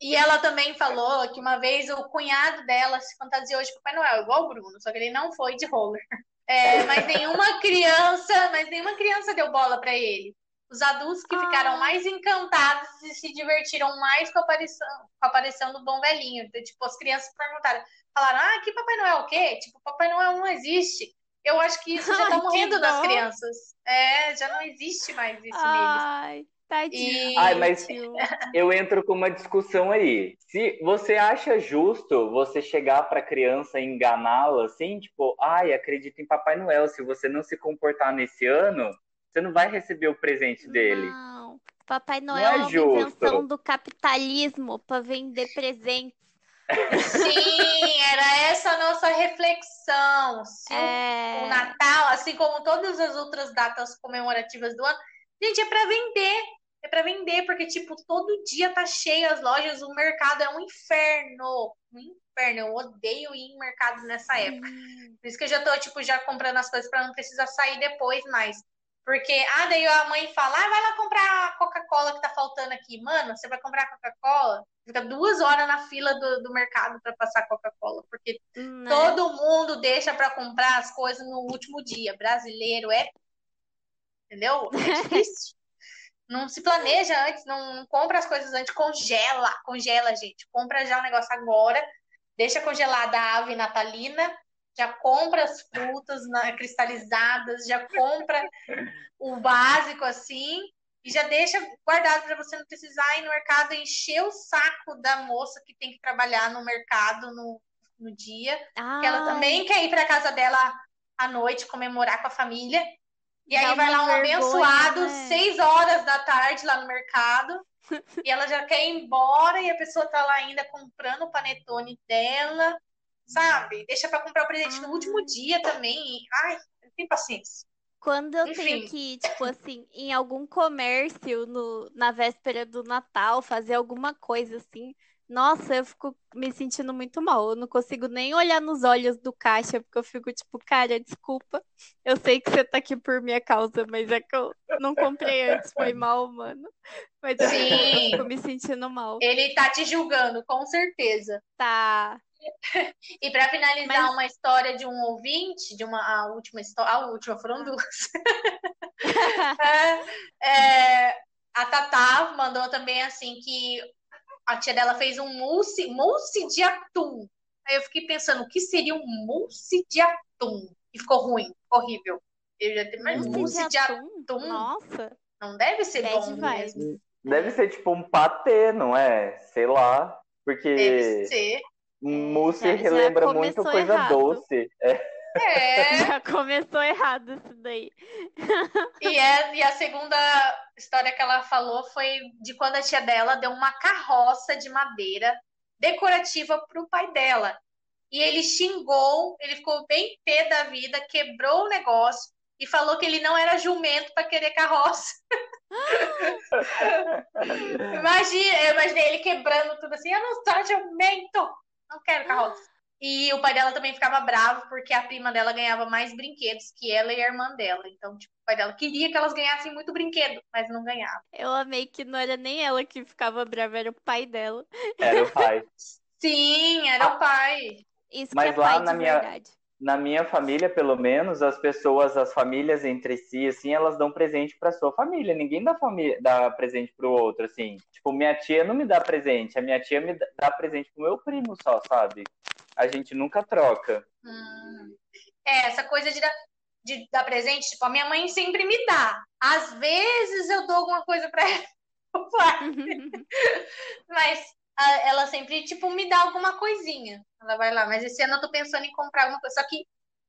E ela também falou que uma vez o cunhado dela se fantasiou de Papai Noel, igual o Bruno, só que ele não foi de roller. É, mas nenhuma criança, mas nenhuma criança deu bola pra ele. Os adultos que Ah. ficaram mais encantados e se divertiram mais com a aparição, com a aparição do bom velhinho. Tipo, as crianças perguntaram, falaram: "Ah, que Papai Noel o quê? Tipo, Papai Noel não existe". Eu acho que isso já Ai, tá que morrendo das dó. crianças. É, já não existe mais isso neles. Tadinho. E- Ai, mas eu entro com uma discussão aí. Se você acha justo você chegar pra criança e enganá-la assim, tipo, ai, acredita em Papai Noel, se você não se comportar nesse ano, você não vai receber o presente dele. Não. Papai Não Noel é é uma justo. invenção do capitalismo para vender presentes. Sim, era essa a nossa reflexão. Se o- É... o Natal, assim como todas as outras datas comemorativas do ano, gente, é para vender. É para vender, porque, tipo, todo dia tá cheio as lojas, o mercado é um inferno. Um inferno. Eu odeio ir em mercado nessa época. Sim. Por isso que eu já tô, tipo, já comprando as coisas para não precisar sair depois mais. Porque, ah, daí a mãe fala, ah, vai lá comprar a Coca-Cola que tá faltando aqui. Mano, você vai comprar Coca-Cola? Fica duas horas na fila do, do mercado para passar Coca-Cola. Porque Né? todo mundo deixa para comprar as coisas no último dia. Brasileiro é. Entendeu? É difícil. Não se planeja antes, não, não compra as coisas antes, congela, congela, gente. Compra já o negócio agora, deixa congelada a ave natalina, já compra as frutas na- cristalizadas, já compra o básico assim, e já deixa guardado para você não precisar ir no mercado e encher o saco da moça que tem que trabalhar no mercado no, no dia, que ela Ai, também quer ir para casa dela à noite comemorar com a família. E aí vai lá um vergonha, abençoado, né? seis horas da tarde lá no mercado, e ela já quer ir embora e a pessoa tá lá ainda comprando o panetone dela, sabe? Deixa para comprar o presente no Ai. último dia também. Ai, tem paciência. Quando eu Enfim. tenho que ir, tipo assim, em algum comércio no, na véspera do Natal, fazer alguma coisa assim, Nossa, eu fico me sentindo muito mal. Eu não consigo nem olhar nos olhos do caixa, porque eu fico tipo, cara, desculpa. Eu sei que você tá aqui por minha causa, mas é que eu não comprei antes, foi mal, mano. Mas eu, Sim. fico me sentindo mal. Ele tá te julgando, com certeza. Tá. E para finalizar Mas- uma história de um ouvinte, de uma a última história, a última foram duas. É, é, a Tatá mandou também assim que a tia dela fez um mousse, mousse de atum. Aí eu fiquei pensando, o que seria um mousse de atum? E ficou ruim, horrível. Eu já tenho, mas Mousse mousse de atum atum? Nossa, não deve ser Bad bom mesmo. Deve ser tipo um patê, não é? Sei lá. Porque Deve ser. mousse Já- já relembra muito começou coisa errado. doce. É, É. já começou errado isso daí. E, é, e a segunda história que ela falou foi de quando a tia dela deu uma carroça de madeira decorativa para o pai dela. E ele xingou, ele ficou bem pé da vida, quebrou o negócio e falou que ele não era jumento para querer carroça. Imagina, eu imaginei ele quebrando tudo assim, eu não sou jumento, não quero carroça. E o pai dela também ficava bravo porque a prima dela ganhava mais brinquedos que ela e a irmã dela. Então, tipo, o pai dela queria que elas ganhassem muito brinquedo, mas não ganhava. Eu amei que não era nem ela que ficava brava, era o pai dela. era o pai. Sim, era o pai. Isso Mas que é lá pai na de minha- verdade. Na minha família, pelo menos, as pessoas, as famílias entre si, assim, elas dão presente para sua família. Ninguém dá, família, dá presente pro outro, assim. Tipo, minha tia não me dá presente, a minha tia me dá- dá presente pro meu primo só, sabe? A gente nunca troca. Hum. É, essa coisa de dar, de dar presente, tipo, a minha mãe sempre me dá. Às vezes eu dou alguma coisa pra ela. Mas a- ela sempre, tipo, me dá alguma coisinha. Ela vai lá, mas esse ano eu tô pensando em comprar alguma coisa. Só que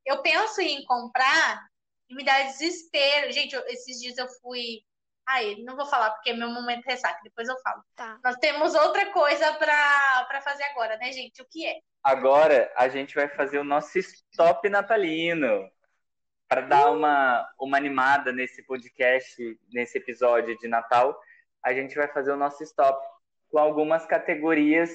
eu penso em comprar e me dá desespero. Gente, eu- esses dias eu fui. Ai, não vou falar porque é meu momento ressaca, depois eu falo. Tá. Nós temos outra coisa pra, pra fazer agora, né, gente? O que é? Agora a gente vai fazer o nosso stop natalino. Para dar uma, uma animada nesse podcast, nesse episódio de Natal, a gente vai fazer o nosso stop com algumas categorias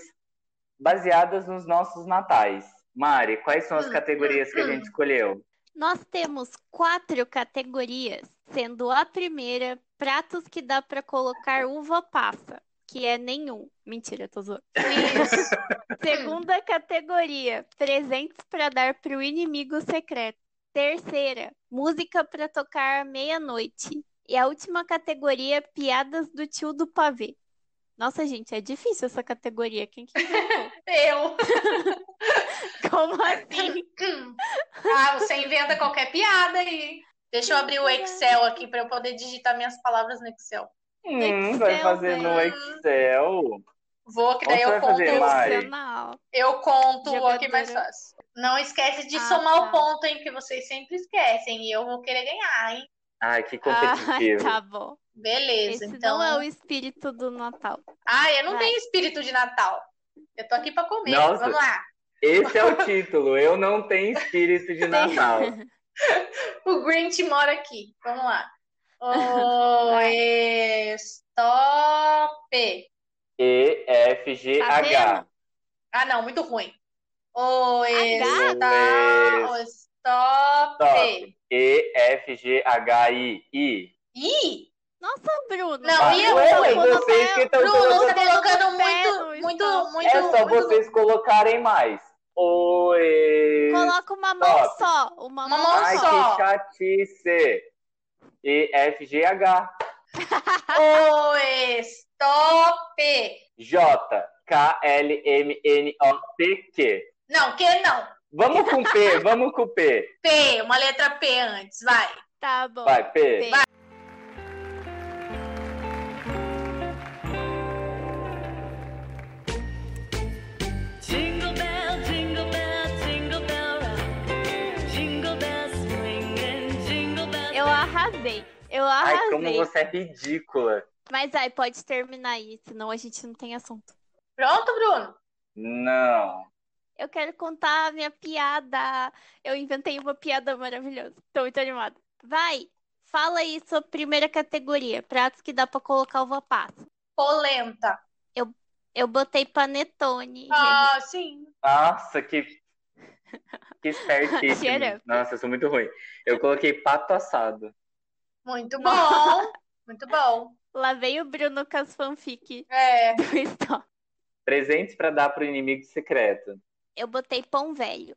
baseadas nos nossos natais. Mari, quais são as Hum, categorias que a hum, gente escolheu? Nós temos quatro categorias, sendo a primeira pratos que dá pra colocar uva passa, que é nenhum. Mentira, tô zoando. Isso. Segunda categoria, presentes pra dar pro inimigo secreto. Terceira, música pra tocar à meia-noite. E a última categoria, piadas do tio do pavê. Nossa, gente, é difícil essa categoria. Quem que inventou? Eu. Como assim? Ah, você inventa qualquer piada aí. Deixa eu abrir o Excel aqui para eu poder digitar minhas palavras no Excel. Hum, vai Excel, fazer no velho. Excel. Vou, que daí eu vai fazer, conto, eu conto Jogadora. aqui mais fácil. Não esquece de Ah, somar tá. o ponto, hein? Que vocês sempre esquecem. E eu vou querer ganhar, hein? Ai, que Ah, competitivo. tá bom. Beleza, Esse então. não é o espírito do Natal. Ah, eu não Vai. tenho espírito de Natal. Eu tô aqui para comer. Nossa. Vamos lá. Esse é o título. Eu não tenho espírito de Natal. O Grinch mora aqui. Vamos lá. O stop. E, F, G, Tá H. vendo? Ah, não, muito ruim. O H? está, o stop. Stop. E, F, G, H, I. I. Ih, Nossa, Bruno. Não, Ah, e eu- ué, eu- mas eu- vocês que estão Bruno, você colocando... tá colocando muito, muito, muito. É só muito- vocês colocarem mais. Oi. Coloca uma mão Stop. só. Uma, Uma mão, mão Ai, só. que chatice. E, F, G, H. O stop. J, K, L, M, N, O, P, Q. Não, que não. Vamos com P, vamos com P. P, uma letra P antes, vai. Tá bom. Vai, P. P. Jingle arrasei. Eu Ai, arrasei. como você é ridícula. Mas aí, pode terminar aí, senão a gente não tem assunto. Pronto, Bruno? Não. Eu quero contar a minha piada. Eu inventei uma piada maravilhosa. Tô muito animada. Vai, fala aí sua primeira categoria. Pratos que dá pra colocar uva passa. Polenta. Eu botei panetone. gente. Ah, sim. Nossa, que, que espertíssimo. Nossa, eu sou muito ruim. Eu coloquei pato assado. Muito bom. Muito bom. Lá veio o Bruno com as fanfic É. do Stop. Presentes pra dar pro inimigo secreto. Eu botei pão velho.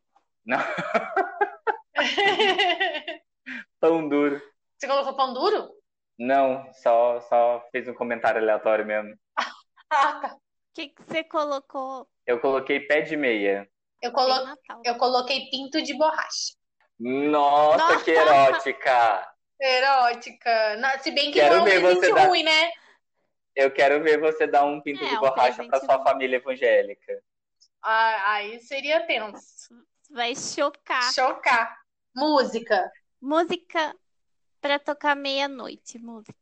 Pão duro. Você colocou pão duro? Não, só, só fez um comentário aleatório mesmo. Ah, tá. O que, que você colocou? Eu coloquei pé de meia. Eu, colo... Eu coloquei pinto de borracha. Nossa, Nossa. que erótica! Erótica. Não, se bem que Quero não é ver um presente dar- ruim, né? Eu quero ver você dar um pinto É, de borracha pra sua família evangélica. Ah, aí seria tenso. Vai chocar. Chocar. Música. Música pra tocar meia-noite. Música.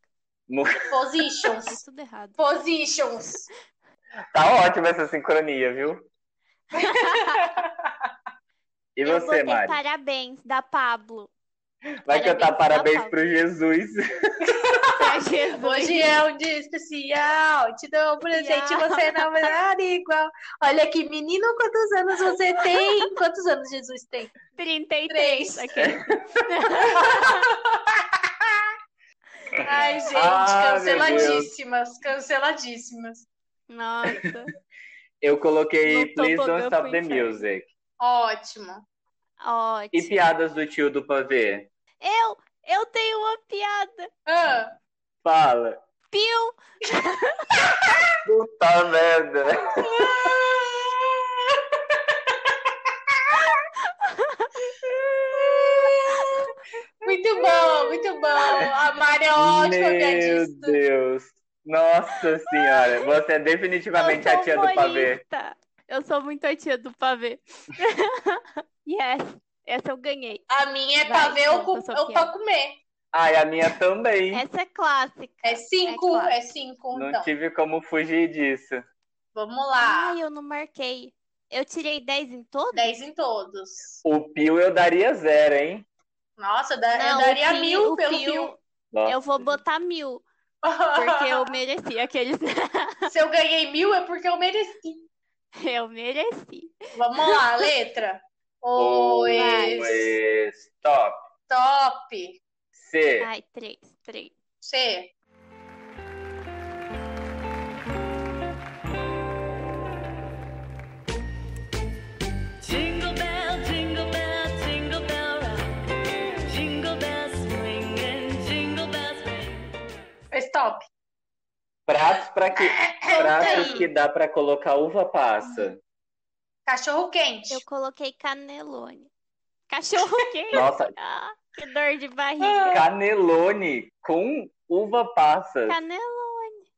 Positions. tudo errado. Positions. Tá ótima essa sincronia, viu? E Eu você, botei Mari? parabéns da Pablo. Vai cantar parabéns, pro Jesus. Jesus. Hoje é um dia especial. Te dou um presente, você não vai nada igual. Olha aqui, menino, quantos anos você tem? Quantos anos Jesus tem? 33. Três. Aquele. Ai, gente, Ah, canceladíssimas, canceladíssimas. Nossa. Eu coloquei Please Don't Stop the. Music. Ótimo. E Ótimo. piadas do tio do pavê? Eu, eu tenho uma piada. Ah, Fala. Piu. Puta merda. Muito bom, muito bom. A Mari é ótima Meu piadista. Deus. Nossa senhora. Você é definitivamente eu a tia do pavê. Eu sou muito a tia do pavê. yes. Essa eu ganhei. A minha é Vai, pra ver sua ou pra comer. Ai, a minha também. Essa é clássica. É cinco, claro. é cinco, Não então. tive como fugir disso. Vamos lá. Ai, eu não marquei. Eu tirei 10 em todos? Dez em todos. O Pio eu daria zero, hein? Nossa, eu da- eu Não, o daria Pio- mil pelo Pio- Pio. Eu vou botar mil, porque eu mereci aqueles. Se eu ganhei mil é porque eu mereci. eu mereci. Vamos lá, letra. O O es- Stop. top. C. Ai, três, três. C. Jingle bell, jingle bell, jingle bell rock. Jingle bells swing and jingle bells ring. Stop. Pratos para que pratos que dá pra colocar uva passa. Cachorro quente. Eu coloquei canelone. Cachorro quente. Nossa, Ah, que dor de barriga. canelone com uva passa. Canelone.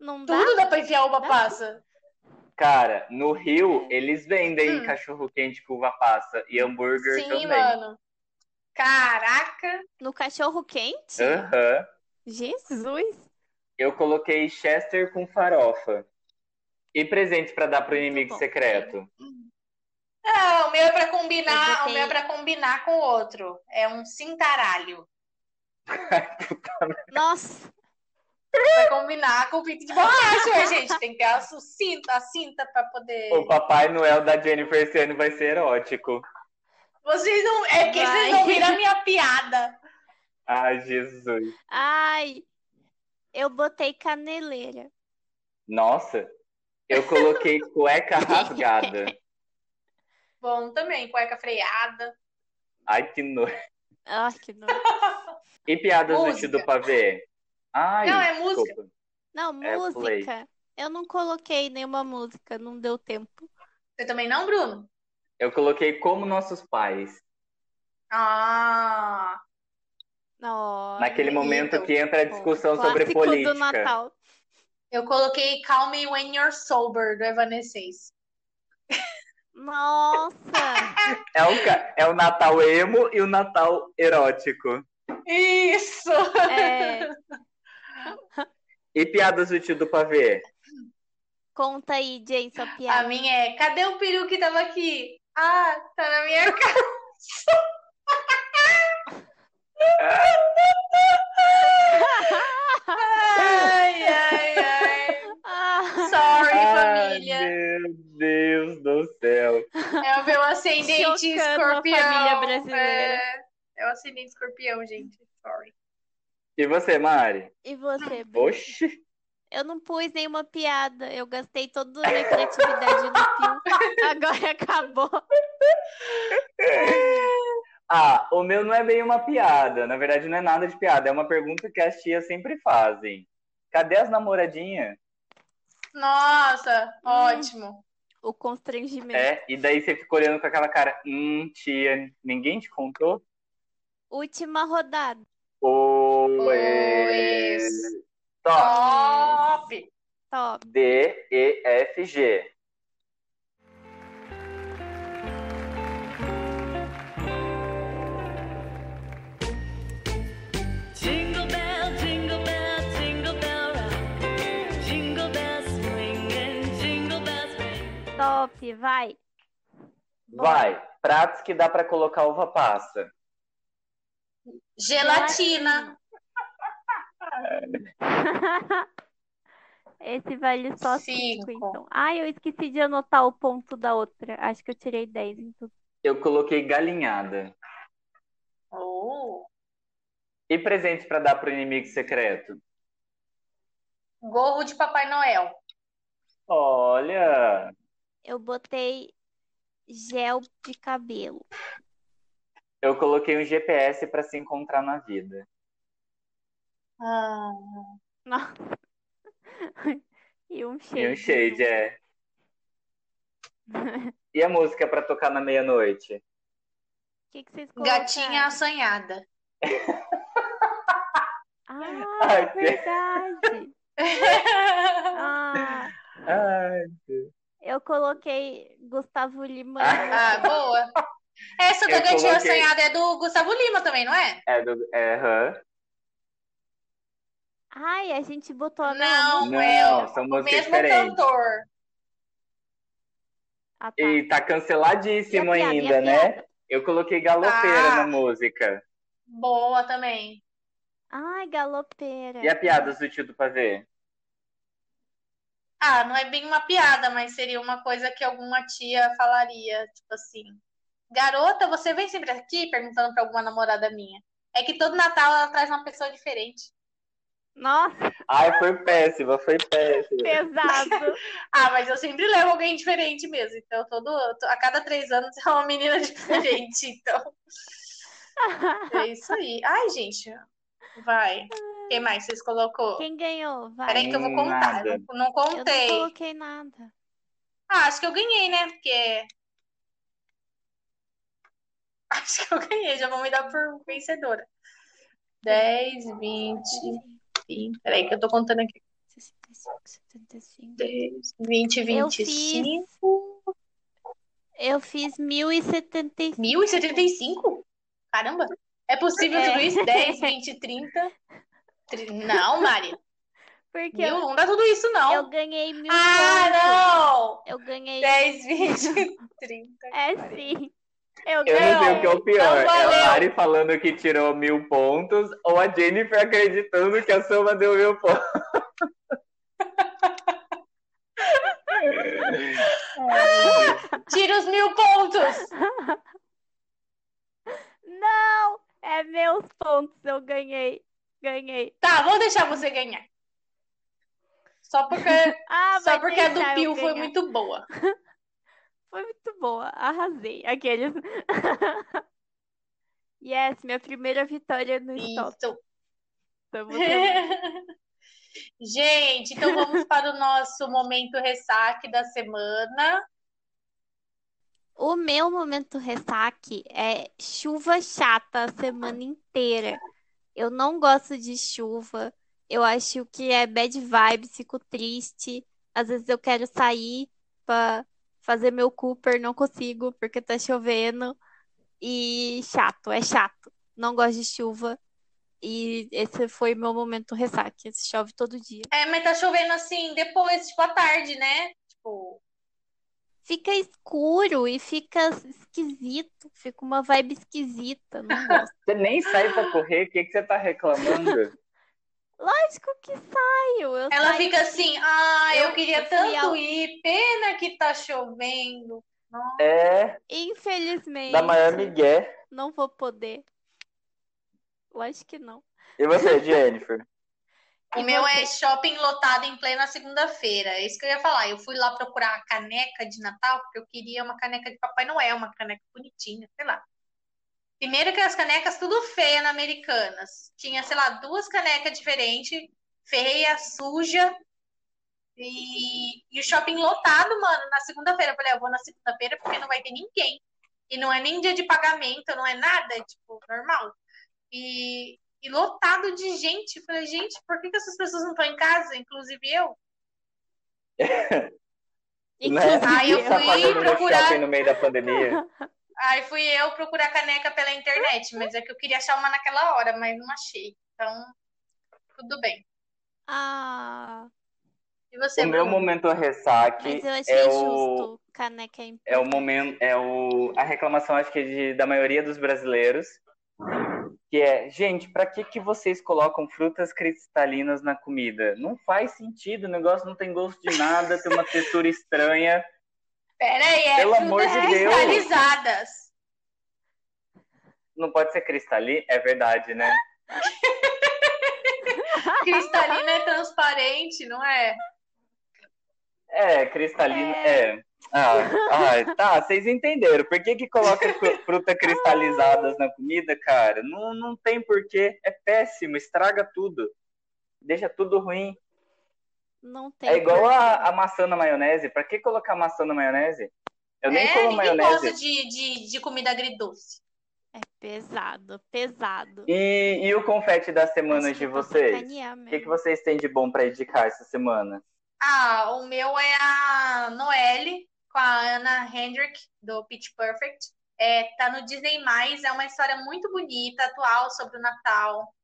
Não dá? Tudo dá pra enfiar uma passa. Cara, no Rio eles vendem Hum. cachorro quente com uva passa e hambúrguer Sim, também. mano. Caraca. No cachorro quente? Aham. Jesus. Eu coloquei Chester com farofa. E presentes pra dar pro inimigo bom. secreto. Ah, o meu é pra combinar, botei- o meu é pra combinar com o outro. É um cintaralho. Nossa. Pra combinar com o pinto de borracha, gente. Tem que ter a su- cinta, a cinta pra poder. O Papai Noel da Jennifer esse ano vai ser erótico. Vocês não. É que Vai. vocês não viram a minha piada. Ai, Jesus. Ai. Eu botei caneleira. Nossa, eu coloquei cueca rasgada. Bom também, cueca freada. Ai, que nojo. Ai, que nojo. E piadas do Música. tio do pavê? Ai, Não, é música. desculpa. Não, É, música. Eu não coloquei nenhuma música, não deu tempo. Você também não, Bruno? Eu coloquei como nossos pais. Ah. Nossa, Naquele momento que entra a discussão sobre Clássico política. do Natal. Eu coloquei Call Me When You're Sober, do Evanescence. Nossa! É o, é o Natal emo e o Natal erótico. Isso! É, E piadas do tio do pavê? conta aí, Jane, sua A piada. minha é: cadê o peru que tava aqui? Ah, tá na minha casa. ai, ai, ai. Ah, Sorry, Ai, ascendente Chocando a escorpião. família brasileira. É, é o ascendente escorpião, gente. Sorry. E você, Mari? E você, Bri? Oxi. Eu não pus nenhuma piada. Eu gastei toda a minha criatividade no pio. Agora acabou. Ah, o meu não é bem uma piada. Na verdade, não é nada de piada. É uma pergunta que as tias sempre fazem. Cadê as namoradinhas? Nossa, Hum. ótimo. O constrangimento. É, e daí você fica olhando com aquela cara, hum, tia, ninguém te contou? Última rodada. Top. Top. Top. D, E, F, G. Top, vai. Vai. Pratos que dá pra colocar uva passa. Gelatina. Esse vale só Cinco. 5, então. Ai, eu esqueci de anotar o ponto da outra. Acho que eu tirei 10 em tudo. Eu coloquei galinhada. Oh. E presente pra dar pro inimigo secreto? Gorro de Papai Noel. Olha, Eu botei gel de cabelo. eu coloquei um GPS pra se encontrar na vida. Ah, Nossa. E um E shade. um shade, é. E a música pra tocar na meia-noite? O que, que vocês colocaram? gatinha assanhada. Ah, Ai, é que- verdade. Ah, Ai, eu coloquei Gustavo Lima. Ah, boa. Essa da Eu gatinha coloquei- assanhada é do Gustavo Lima também, não é? é do. É. Ai, a gente botou a Não, música. é Não, o, são o músicas mesmo diferentes. cantor. Ah, tá. E tá canceladíssimo piada, ainda, né? piada? Eu coloquei galopeira Ah. na música. Boa também. Ai, galopeira. E a piada do tio do pavê? Ah, não é bem uma piada, mas seria uma coisa que alguma tia falaria, tipo assim. Garota, você vem sempre aqui perguntando pra alguma namorada minha. É que todo Natal ela traz uma pessoa diferente. Nossa, Ai, foi péssima, foi péssima. pesado. Ah, mas eu sempre levo alguém diferente mesmo. Então, todo, a cada três anos é uma menina diferente. Então, é isso aí. Ai, gente, vai. Quem mais vocês colocou? Quem ganhou? Vai. Peraí que eu vou contar. Nada. Eu não, não Eu contei. não coloquei nada. Ah, acho que eu ganhei, né? Porque. Acho que eu ganhei, já vão me dar por vencedora. 10, 20, 20. Peraí, que eu tô contando aqui. 65, 75. 10, 20, Eu 25. Eu fiz 1075. 1075? Caramba! É possível É. tudo isso? 10, 20, 30? Tri- Não, Mari. Porque Mil, eu, não dá tudo isso, eu não. ganhei mil Ah, pontos. não! Eu ganhei. 10, 20, 30. É sim. Eu Eu não sei o que é o pior. É a. Mari falando que tirou mil pontos ou a Jennifer acreditando que a soma deu mil pontos. Tira os mil pontos! Não! É meus pontos. Eu ganhei. Ganhei. Tá, vou deixar você ganhar. Só porque, Ah, só porque a do Pio foi muito boa. Foi muito boa. Arrasei. Aqueles. yes, minha primeira vitória no stop. Isso. Gente, então vamos para o nosso momento ressaque da semana. O meu momento ressaque é chuva chata a semana inteira. Eu não gosto de chuva. Eu acho que é bad vibes, fico triste. Às vezes eu quero sair pra fazer meu Cooper, não consigo porque tá chovendo. E chato, é chato. Não gosto de chuva. E esse foi meu momento ressaque. Chove todo dia. É, mas tá chovendo assim, depois, tipo, à tarde, né? Tipo, Fica escuro e fica esquisito. Fica uma vibe esquisita. Não gosto. Você nem sai pra correr, o que, que você tá reclamando? Lógico que saio. Eu ela saio fica assim, ah, eu Eu- queria tanto ao- ir, pena que tá chovendo. Não. É, Infelizmente, da maior migué. não vou poder. Lógico que não. E você, Jennifer? O meu é shopping lotado em plena segunda-feira. É isso que eu ia falar. Eu fui lá procurar a caneca de Natal, porque eu queria uma caneca de Papai Noel, uma caneca bonitinha, sei lá. Primeiro que as canecas tudo feia na Americanas. Tinha, sei lá, duas canecas diferentes, feia, suja. E, e o shopping lotado, mano, na segunda-feira. Eu falei, eu vou na segunda-feira porque não vai ter ninguém. E não é nem dia de pagamento, não é nada, é tipo, normal. E, e lotado de gente. Eu falei, gente, por que, que essas pessoas não estão em casa? Inclusive eu. Inclusive, Aí eu tá fui no procurar- no meio da pandemia? Aí fui eu procurar caneca pela internet, mas é que eu queria achar uma naquela hora, mas não achei. Então, tudo bem. Ah, E você, O meu momento ressaque mas eu achei é o. Caneca é é o importante. momento, é o, a reclamação, acho que é de, da maioria dos brasileiros, que é, gente, pra que que vocês colocam frutas cristalinas na comida? Não faz sentido, o negócio não tem gosto de nada, tem uma textura estranha. Pera aí, é Pelo amor de Deus. cristalizadas. Não pode ser cristalino? É verdade, né? Cristalina é transparente, não é? É, cristalino, é. Ah, ah, tá, vocês entenderam. Por que que coloca fru- fruta cristalizadas na comida, cara? Não, não tem porquê. É péssimo, estraga tudo. Deixa tudo ruim. Não tem. É igual a, a maçã na maionese. Pra que colocar maçã na maionese? Eu nem é, como maionese. gosta de, de, de comida agridoce. É pesado, pesado. E, e o confete das semanas de vocês? O que, que vocês têm de bom pra indicar essa semana? Ah, o meu é a Noelle, com a Anna Hendrick, do Pitch Perfect. É, tá no Disney+, é uma história muito bonita, atual, sobre o Natal.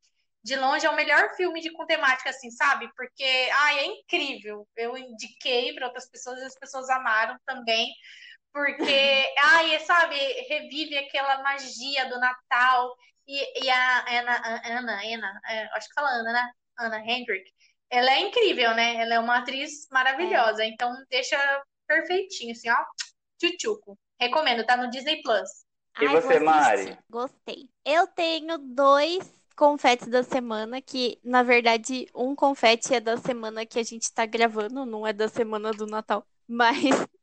De longe é o melhor filme de com temática, assim, sabe? Porque, ai, é incrível. Eu indiquei para outras pessoas e as pessoas amaram também. Porque, ai, é, sabe, revive aquela magia do Natal. E, e a Ana, Ana, Ana, é, acho que fala Ana, né? Ana Hendrick. Ela é incrível, né? Ela é uma atriz maravilhosa. Então, deixa perfeitinho, assim, ó. Tchutchuco. Recomendo, tá no Disney Plus. E Ai, você, Mari? assistir. Gostei. Eu tenho dois confetes da semana, que na verdade um confete é da semana que a gente tá gravando, não é da semana do Natal. Mas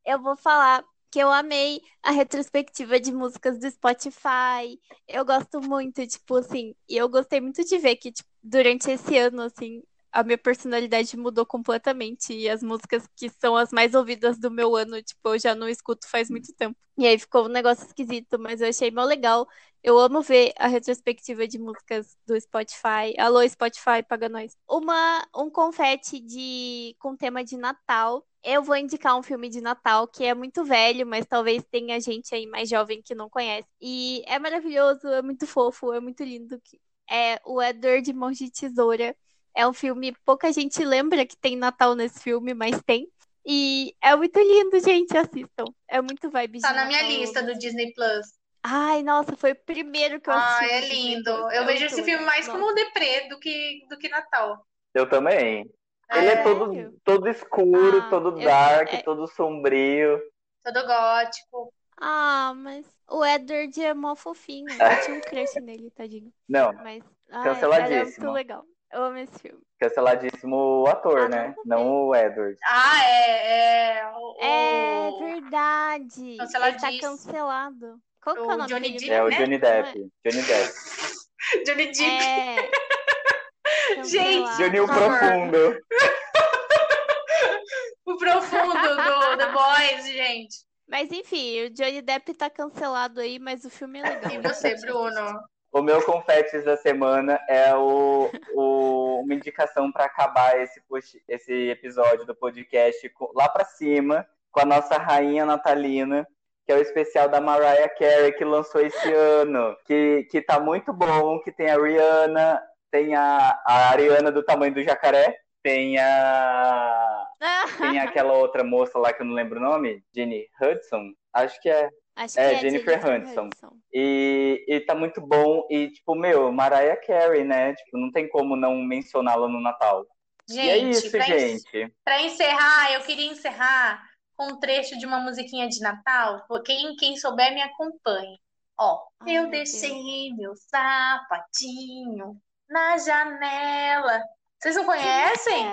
eu vou falar que eu amei a retrospectiva de músicas do Spotify. Eu gosto muito, tipo assim, e eu gostei muito de ver que tipo, durante esse ano, assim, a minha personalidade mudou completamente. E as músicas que são as mais ouvidas do meu ano, tipo, eu já não escuto faz muito tempo. E aí ficou um negócio esquisito, mas eu achei mó legal. Eu amo ver a retrospectiva de músicas do Spotify. Alô, Spotify, paga nós. Uma, um confete de, com tema de Natal. Eu vou indicar um filme de Natal que é muito velho, mas talvez tenha gente aí mais jovem que não conhece. E é maravilhoso, é muito fofo, é muito lindo. É o Edward de Mãos de Tesoura. É um filme, pouca gente lembra que tem Natal nesse filme, mas tem. E é muito lindo, gente, assistam. É muito vibe Tá na minha lista do. Disney Plus. Ai, nossa, foi o primeiro que eu assisti. Ah, é lindo. Plus. Eu É vejo esse filme mais Nossa. como deprê do que, do que Natal. Eu também. Ele é É, todo, todo escuro, Ah, todo eu- dark, é- todo sombrio. todo gótico. Ah, mas o Edward é mó fofinho. Eu tinha um crush nele, tadinho. Não, Mas, ai, Canceladíssimo. era muito legal. Eu amo esse filme. canceladíssimo o ator, Ah, né? não, Não o Edward. Ah, é. é o, É verdade. Ele tá Canceladíssimo. cancelado. Qual que é O nome Johnny dele? Depp, É o né? Johnny Depp. Johnny Depp. Johnny Depp. É. Gente. Johnny o. Profundo. O profundo do The Boys, gente. Mas enfim, o Johnny Depp tá cancelado aí, mas o filme é legal. E você, Bruno? O meu confetes da semana é o, o- uma indicação para acabar esse, esse episódio do podcast lá para cima com a nossa rainha natalina, que é o especial da Mariah Carey que lançou esse ano, que, que tá muito bom, que tem a Rihanna, tem a, a Ariana do tamanho do jacaré, tem a tem aquela outra moça lá que eu não lembro o nome, Jenny Hudson, acho que é. Acho É, que é Jennifer Hudson. E, e tá muito bom. E, tipo, meu, Mariah Carey, né? Tipo, não tem como não mencioná-la no Natal. Gente, e é isso, pra, en- gente. pra encerrar, eu queria encerrar com um trecho de uma musiquinha de Natal? Quem, quem souber, me acompanhe. Ó, Ai, eu meu Deus. deixei meu sapatinho na janela. Vocês não conhecem?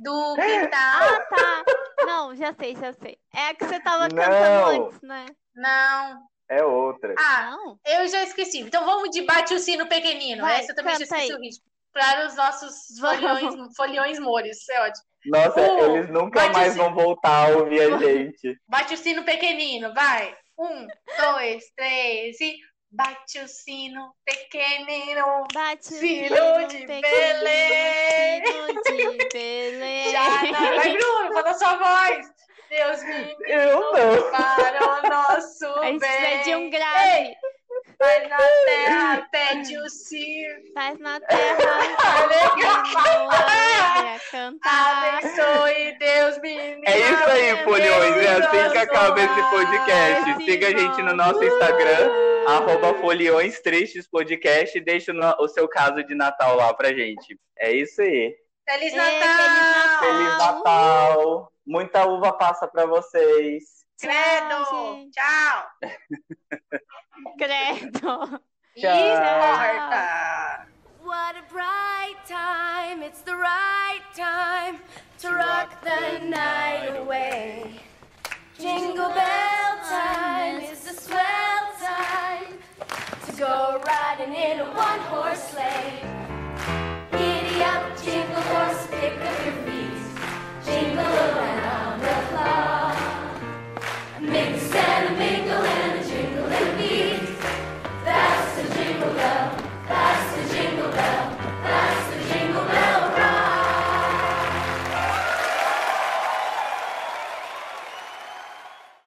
Do que tá. Ah, tá. Não, já sei, já sei. É a que você tava Não. cantando antes, né? Não. É outra. Ah, Não. eu já esqueci. Então vamos de bate o sino pequenino. Vai, Essa eu também já esqueci aí. o ritmo. Para os nossos folhões, folhões mores. Isso é ótimo. Nossa, Uh, eles nunca mais vão voltar a ouvir a gente. Bate o sino pequenino, vai. Um, dois, três e bate o sino pequenino. Bate o Filho sino de pequenino, Belém. Filho de Belém. Já não vai, Bruno, fala sua voz. Deus me Eu não. para o nosso A gente bem. precisa de um grave. Ei, Vai na terra, pede o sim. Faz na terra. Alegre. alegre a cantar. Abençoe Deus, menina. É isso aí, Folhões. É assim que acaba esse podcast. Siga a gente no nosso Instagram, arroba Foliões Tristes Podcast, e deixa o seu caso de Natal lá pra gente. É isso aí. Feliz Ei, Natal. Feliz Natal. Muita uva passa pra vocês. Credo. Tchau. Tchau. Credo. Importa. What a bright time, it's the right time to rock the night away. Jingle bell time, it's the swell time to go riding in a one horse sleigh. Giddy up, jingle horse, pick up your feet, Jingle around the clock. Mix